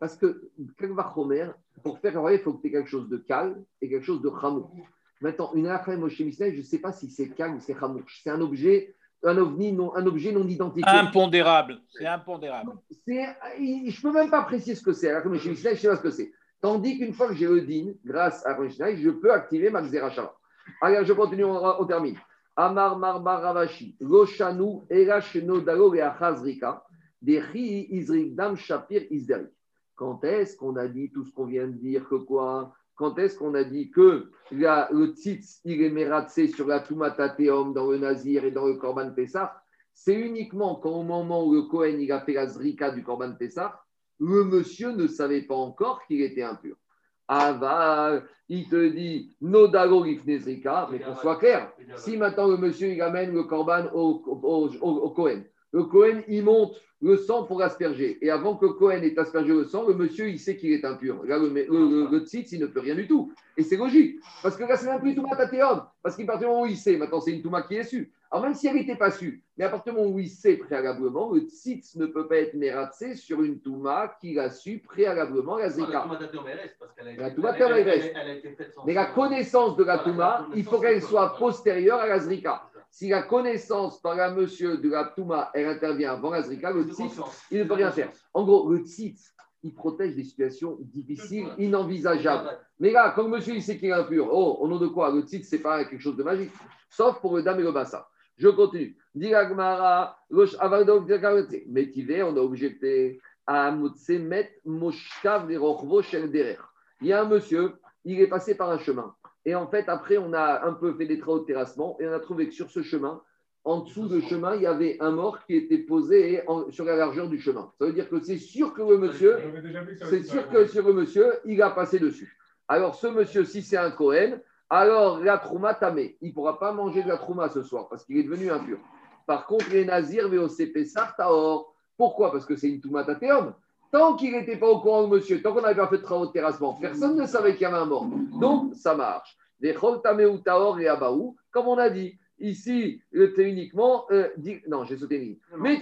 Parce que Kalvachomer, pour faire il faut que tu aies quelque chose de calme et quelque chose de chamour. Maintenant, une Alakha Moshe Misneh, je ne sais pas si c'est calme ou c'est chamour. C'est un objet, un ovni non, un objet non identifié. Impondérable. C'est impondérable. C'est- je ne peux même pas apprécier ce que c'est. Alors, Mishnah, je ne sais pas ce que c'est. Tandis qu'une fois que j'ai le din, grâce à Mishnah, je peux activer ma Xerashava. Alors, je continue, on, on termine. Amar Marbar Ravashi, Loshanu, Erasheno Dalo et Achazrika, Dechi Izrik Dam Shapir Isderi. Quand est-ce qu'on a dit tout ce qu'on vient de dire que quoi? Quand est-ce qu'on a dit que le tzitz, il est sur la Toumatateum dans le Nazir et dans le Korban Pessah C'est uniquement quand au moment où le Kohen il a fait la Zrika du Korban Pessah, le monsieur ne savait pas encore qu'il était impur. Aval, il te dit Nodalo Zrika, mais qu'on soit clair, si maintenant le monsieur il amène le Korban au, au, le Kohen il monte le sang pour asperger. Et avant que Cohen ait aspergé le sang, le monsieur, il sait qu'il est impur. Là, le, le, le, le tzitz, il ne peut rien du tout. Et c'est logique. Parce que là, c'est même plus Touma Tatéon. Parce qu'à partir du moment où il sait, maintenant, c'est une Touma qui est su. Alors, même si elle n'était pas su, mais à partir du moment où il sait préalablement, le tzitz ne peut pas être mératsé sur une Touma qu'il a su préalablement, la Zika. La Touma reste. Mais la connaissance de la Touma, il faut qu'elle soit postérieure à la Zrika. Si la connaissance par la monsieur de la Touma, elle intervient avant la Zrika, le tzitz, il ne peut rien faire. En gros, le tzitz, il protège des situations difficiles, inenvisageables. Mais là, quand le monsieur il sait qu'il est impur, oh, au nom de quoi Le tzitz, c'est pas quelque chose de magique. Sauf pour le dame et le bassa. Je continue. Diragmara, Diragmara. Métivé, on a objecté à Moshkav. Il y a un monsieur, il est passé par un chemin. Et en fait, après, on a un peu fait des travaux de terrassement et on a trouvé que sur ce chemin, en dessous de chemin, il y avait un mort qui était posé en- sur la largeur du chemin. Ça veut dire que c'est sûr que le monsieur, c'est sûr que sur le monsieur, il a passé dessus. Alors, ce monsieur, si c'est un Cohen, alors la trouma tamé. Il ne pourra pas manger de la trouma ce soir parce qu'il est devenu impur. Par contre, les nazirs, VOCP, Sartaor. Pourquoi? Parce que c'est une touma tatéum. Tant qu'il n'était pas au courant, monsieur, tant qu'on n'avait pas fait de travaux de terrassement, personne ne savait qu'il y avait un mort. Donc, ça marche. Comme on a dit. Ici, c'est uniquement. euh, dit- non, j'ai sauté une. Mais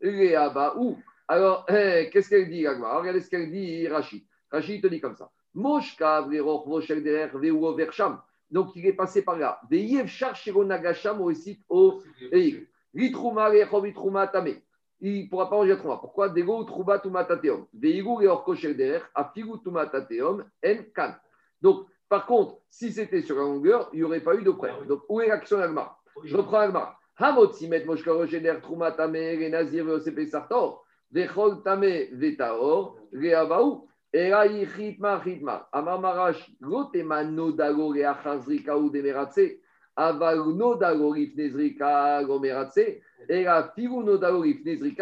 et abaou. Alors, hein, qu'est-ce qu'elle dit, Agma Regardez ce qu'elle dit, Rachid. Rachid te dit comme ça. Donc, il est passé par là. Veyev, Char, Shiro, Nagasham, au site, au Tamé. Il ne pourra pas manger la trouma. Pourquoi? Dego, Trouba, Touma, Tateum. Veigu, Reorko, Shel, Derer, Afigu, Touma, Tateum, En, Kan. Donc, par contre, si c'était sur la longueur, il n'y aurait pas eu de preuve. Donc, où est l'action d'Agma je reprends Agmar. Hamot simet moshka rosheder truma tame le nazir veosepe sartor. Vechol tame vetaor reavaou. Era yichitma chitma. Amar marash gotema nodago reachazrika ou demeratse.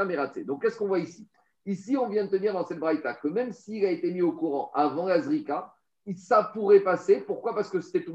Meratse. Donc qu'est-ce qu'on voit ici? Ici, on vient de te dire dans cette braïta que même s'il a été mis au courant avant la zrika, ça pourrait passer. Pourquoi? Parce que c'était tout.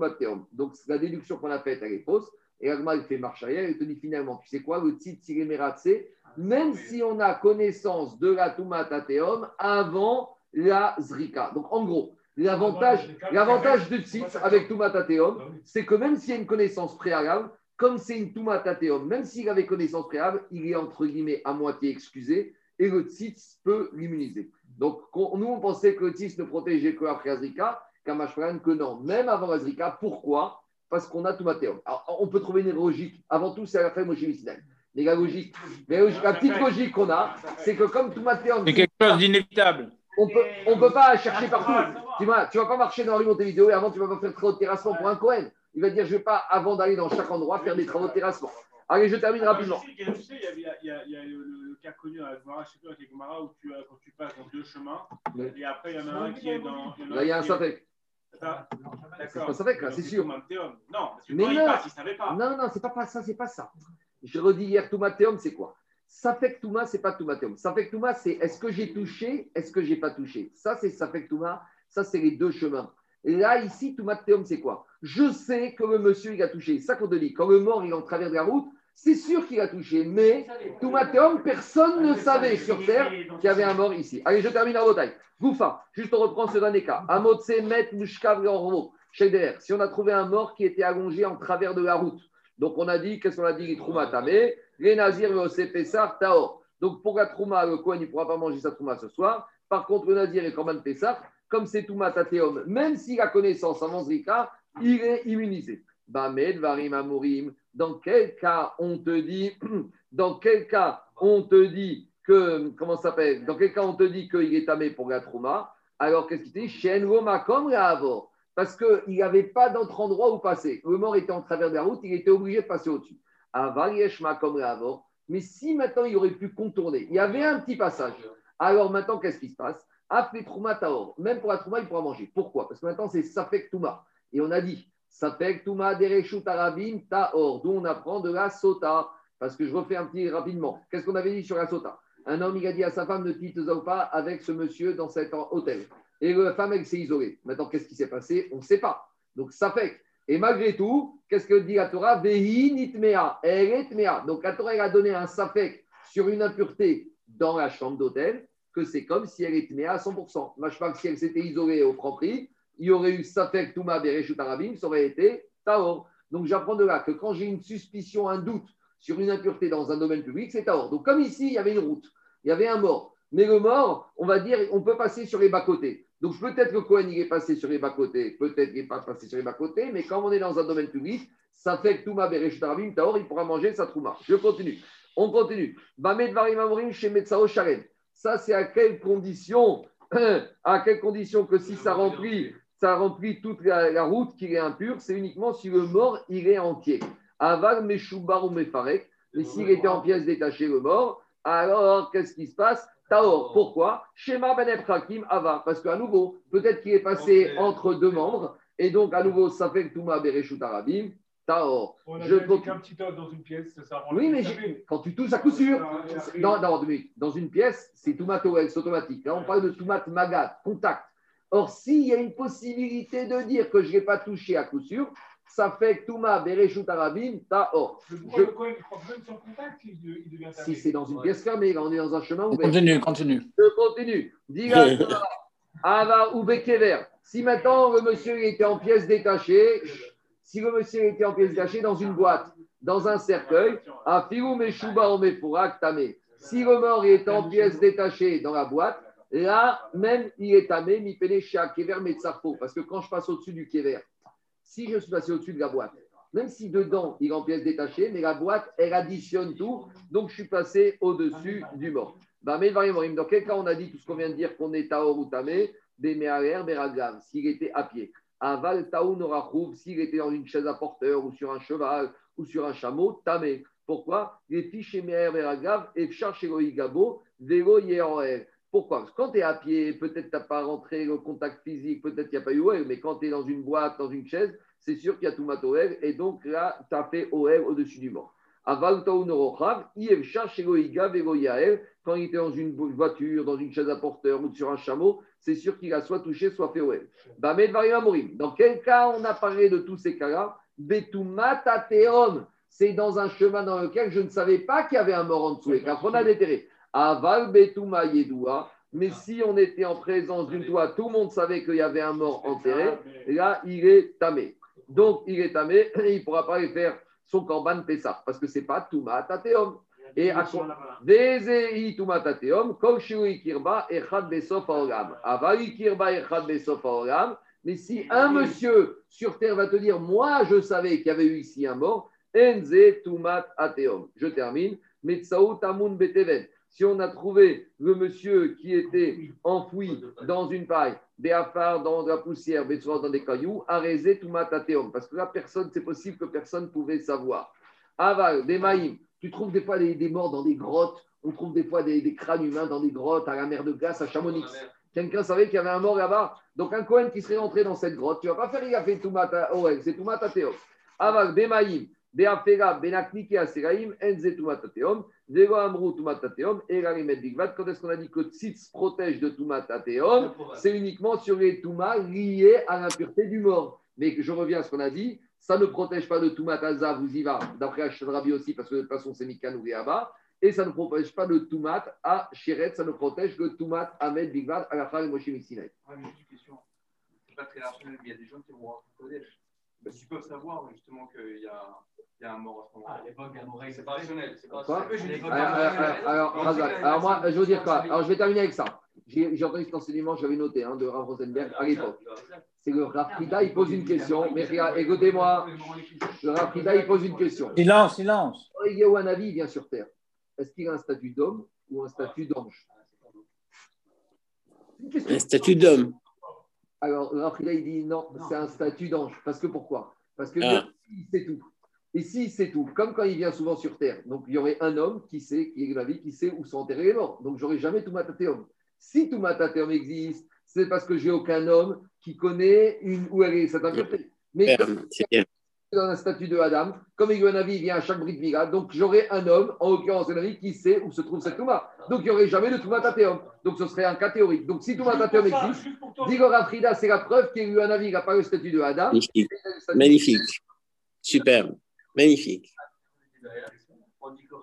Donc la déduction qu'on a faite, elle est fausse. Et Agma, il fait marche arrière, il te dit finalement, tu sais quoi, le titre Siremeratse, même si on a connaissance de la Touma Tateum avant la Zrika. Donc en gros, l'avantage, l'avantage du titre avec Touma Tateum, c'est que même s'il y a une connaissance préalable, comme c'est une Touma Tateum, même s'il avait connaissance préalable, il est entre guillemets à moitié excusé et le tzitz peut l'immuniser. Donc on- nous, on pensait que le tzitz ne protégeait que après la Zrika, Kamashpran que non, même avant la Zrika. Pourquoi? Parce qu'on a Toumatéum. Alors on peut trouver une logique. Avant tout, c'est à la fin Moshe Missinai. Mais la logique, mais la logique- la petite logique qu'on a, c'est que comme Toumatéum, C'est quelque chose d'inévitable. On peut, on peut pas chercher partout. Tu vois, tu vas pas marcher dans la rue Montevideo et avant tu vas pas faire de travaux de terrassement pour un Cohen. Il va dire je vais pas avant d'aller dans chaque endroit faire des travaux de terrassement. Allez, je termine rapidement. Sais, il y a- il y a, il y le, le cas connu à Gemara, je sais plus avec Gemara, où tu, as- quand tu passes dans deux chemins, et après il y en a un qui est dans. en Là, il y a un sapek. Ça C'est D'accord. pas là, c'est sûr. Non, parce que Mais il non. passe, il ne savait pas. Non, non, c'est pas, pas ça, c'est pas ça. Je redis hier, Toumatéum, c'est quoi? Safek Touma, c'est pas Toumatéum. Safek Touma, c'est est-ce que j'ai touché, est-ce que j'ai pas touché Ça, c'est Safek Touma, ça, c'est les deux chemins. Et là, ici, Toumatéum, c'est quoi? Je sais que le monsieur, il a touché. Ça qu'on te dit, quand le mort, il est en travers de la route, c'est sûr qu'il a touché. Mais Toumatéum, personne ne savait sur Terre qu'il y avait un mort ici. Allez, je termine en bataille. Goufa, juste on reprend ce dernier cas. Amotse, Met, Mushkav. Si on a trouvé un mort qui était allongé en travers de la route, donc on a dit, qu'est-ce qu'on a dit Trouma Tamé, les Nazirs, le Pessar, Taor. Donc pour la Trouma, le Kohen, il ne pourra pas manger sa Trouma ce soir. Par contre, le Nazir et Korban Pessar, comme c'est Touma Tateum, même s'il a connaissance avant Zrika, il est immunisé. Bamed, Varim, Amurim. Dans quel cas on te dit, dans quel cas on te dit que, comment s'appelle? Dans quel cas on te dit qu'il est tamé pour la Trouma? Alors qu'est-ce qu'il dit? Shen Makom la Avor. Parce qu'il n'avait pas d'autre endroit où passer. Le mort était en travers de la route, il était obligé de passer au-dessus. Aval Yesh Makom la Avor. Mais si maintenant il aurait pu contourner, il y avait un petit passage. Alors maintenant, qu'est-ce qui se passe? Taor, même pour la Trouma, il pourra manger. Pourquoi? Parce que maintenant, c'est Safek Touma. Et on a dit Safek Touma Dereshut Arabim Taor, d'où on apprend de la Sota. Parce que je refais un petit rapidement. Qu'est-ce qu'on avait dit sur la Sota? Un homme, il a dit à sa femme Ne quitte pas avec ce monsieur dans cet hôtel. Et la femme, elle s'est isolée. Maintenant, qu'est-ce qui s'est passé? On ne sait pas. Donc, Safek. Et malgré tout, qu'est-ce que dit la Torah? Vehi nitmea. Elle est. Donc, la Torah, elle a donné un Safek sur une impureté dans la chambre d'hôtel, que c'est comme si elle était à 100%. Moi, je que si elle s'était isolée au propre prix, il y aurait eu Safek Touma Bereshut Arabim, ça aurait été Taor. Donc j'apprends de là que quand j'ai une suspicion, un doute sur une impureté dans un domaine public, c'est Taor. Donc comme ici, il y avait une route, il y avait un mort. Mais le mort, on va dire, on peut passer sur les bas-côtés. Donc peut-être que Cohen, il est passé sur les bas-côtés, peut-être qu'il n'est pas passé sur les bas-côtés, mais quand on est dans un domaine public, ça fait que Touma Bereshut Arabim, Taor, il pourra manger sa Trouma. Je continue. On continue. Ça, c'est à quelle condition À quelle condition que si ça remplit, ça remplit toute la, route qu'il est impur, c'est uniquement si le mort, il est entier. Aval, Meshubar ou Mefarek. Mais s'il était en pièces détachées, le mort, alors qu'est-ce qui se passe? Taor. Pourquoi Shema Ben Hakim Ava. Parce qu'à nouveau, peut-être qu'il est passé entre deux membres. Et donc, à nouveau, ça fait que Touma Bereshut Arabim. Taor. On a je dit qu'un petit os dans une pièce, ça rend Oui, mais quand tu tousses à coup sûr. Non, non, dans une pièce, c'est tomato c'est automatique. Là, on parle de tomate magat, contact. Or, s'il y a une possibilité de dire que je n'ai pas touché à coup sûr, ça fait que Touma, Bereshut Arabim, Taor. Je... même sans contact, il devient Si c'est dans une pièce fermée, là, on est dans un chemin ouvert. Continue, continue. Je continue. Diga, Ava ou Bekever. Si maintenant le monsieur était en pièce détachée, si le monsieur était en pièce cachée dans une boîte, dans un cercueil, à Si le mort est en pièce détachée dans la boîte, là, même il est tamé, mi chez kever metzarfo. Parce que quand je passe au-dessus du kever, si je suis passé au-dessus de la boîte, même si dedans il est en pièce détachée, mais la boîte, elle additionne tout, donc je suis passé au-dessus du mort. Bah, dans quel cas on a dit tout ce qu'on vient de dire qu'on est taor ou tamé, des beragam, s'il était à pied. Aval Taoun s'il était dans une chaise à porteur ou sur un cheval ou sur un chameau, tamé. Pourquoi? Les fiches Veragav et Gabo, Vélo Pourquoi? Parce que quand tu es à pied, peut-être tu n'as pas rentré le contact physique, peut-être qu'il n'y a pas eu OL, mais quand tu es dans une boîte, dans une chaise, c'est sûr qu'il y a tout OL, et donc là, tu as fait OL au-dessus du mort. Quand il était dans une voiture, dans une chaise à porteur ou sur un chameau, c'est sûr qu'il a soit touché, soit fait OL. Dans quel cas on a parlé de tous ces cas-là? C'est dans un chemin dans lequel je ne savais pas qu'il y avait un mort en dessous, et on a déterré. Aval Betuma Yedoua, mais si on était en présence d'une toit, tout le monde savait qu'il y avait un mort enterré, là, il est tamé. Donc, il est tamé, il ne pourra pas aller faire son corban Pessah, parce que ce n'est pas Touma Tateom. Et à quoi mais si un monsieur sur terre va te dire, moi je savais qu'il y avait eu ici un mort, Enze Tumat Ateom. Je termine. Tamun Beteven. Si on a trouvé le monsieur qui était enfoui dans une paille, Béafar dans la poussière, dans des cailloux, Areze Tumat Ateom. Parce que là, personne, c'est possible que personne pouvait savoir. Aval, des. Tu trouves des fois des, morts dans des grottes. On trouve des fois des, crânes humains dans des grottes, à la mer de glace, à Chamonix. Quelqu'un savait qu'il y avait un mort là-bas. Donc un Cohen qui serait entré dans cette grotte, tu ne vas pas faire il a fait Toumata Oel, c'est Toumata Teom. Aval, Bemaïm, Beafera, Benaknike Aseraim, Enze Teom, Et. Quand est-ce qu'on a dit que Tzitz protège de Toumata Teom C'est uniquement sur les Toumas liés à l'impureté du mort. Mais je reviens à ce qu'on a dit, ça ne protège pas de Toumat vous y va, d'après Rabi aussi, parce que de toute façon, c'est Mikan ou Et ça ne protège pas de Toumat à Shiret, ça ne protège que Toumat Ahmed Bigvad à la fin de Moshe Mixinai. Ah, mais une question. C'est pas très rationnel, mais il y a des gens qui vont qu'ils peuvent savoir justement qu'il y a, il y a un mort à ce moment-là. Ah, l'époque c'est pas rationnel. C'est pas rationnel. Alors, moi, je veux dire quoi Alors, je vais terminer avec ça. J'ai entendu cet enseignement, j'avais noté, hein, de Rav Rosenberg à l'époque c'est le Rafrida, il pose une question. Mais écoutez-moi, le Rafrida, il pose une question. Silence, silence. Wanavi vient sur Terre. Est-ce qu'il a un statut d'homme ou un statut d'ange Un statut d'homme. Alors, le Rafrida, il dit non, c'est un statut d'ange. Parce que pourquoi? Parce que ah. il sait tout. Et si c'est tout, comme quand il vient souvent sur Terre, donc il y aurait un homme qui sait, qui est la vie, qui sait où sont enterrés les morts. Donc j'aurais jamais tout matatéum. Si tout matatéum existe, c'est parce que j'ai aucun homme qui connaît une, où elle est cette impureté. Mais dans un statut de Adam, comme il y a un avis, il vient à chaque brique vira, donc j'aurais un homme, en l'occurrence un avis, qui sait où se trouve cette Touma. Donc il n'y aurait jamais de Touma Tatéum. Donc ce serait un cas théorique. Donc si Touma Tatéum existe, Digora Frida, c'est la preuve qu'il y a eu un avis, il n'a pas le statut de Adam. Magnifique. Magnifique. Superbe. Magnifique.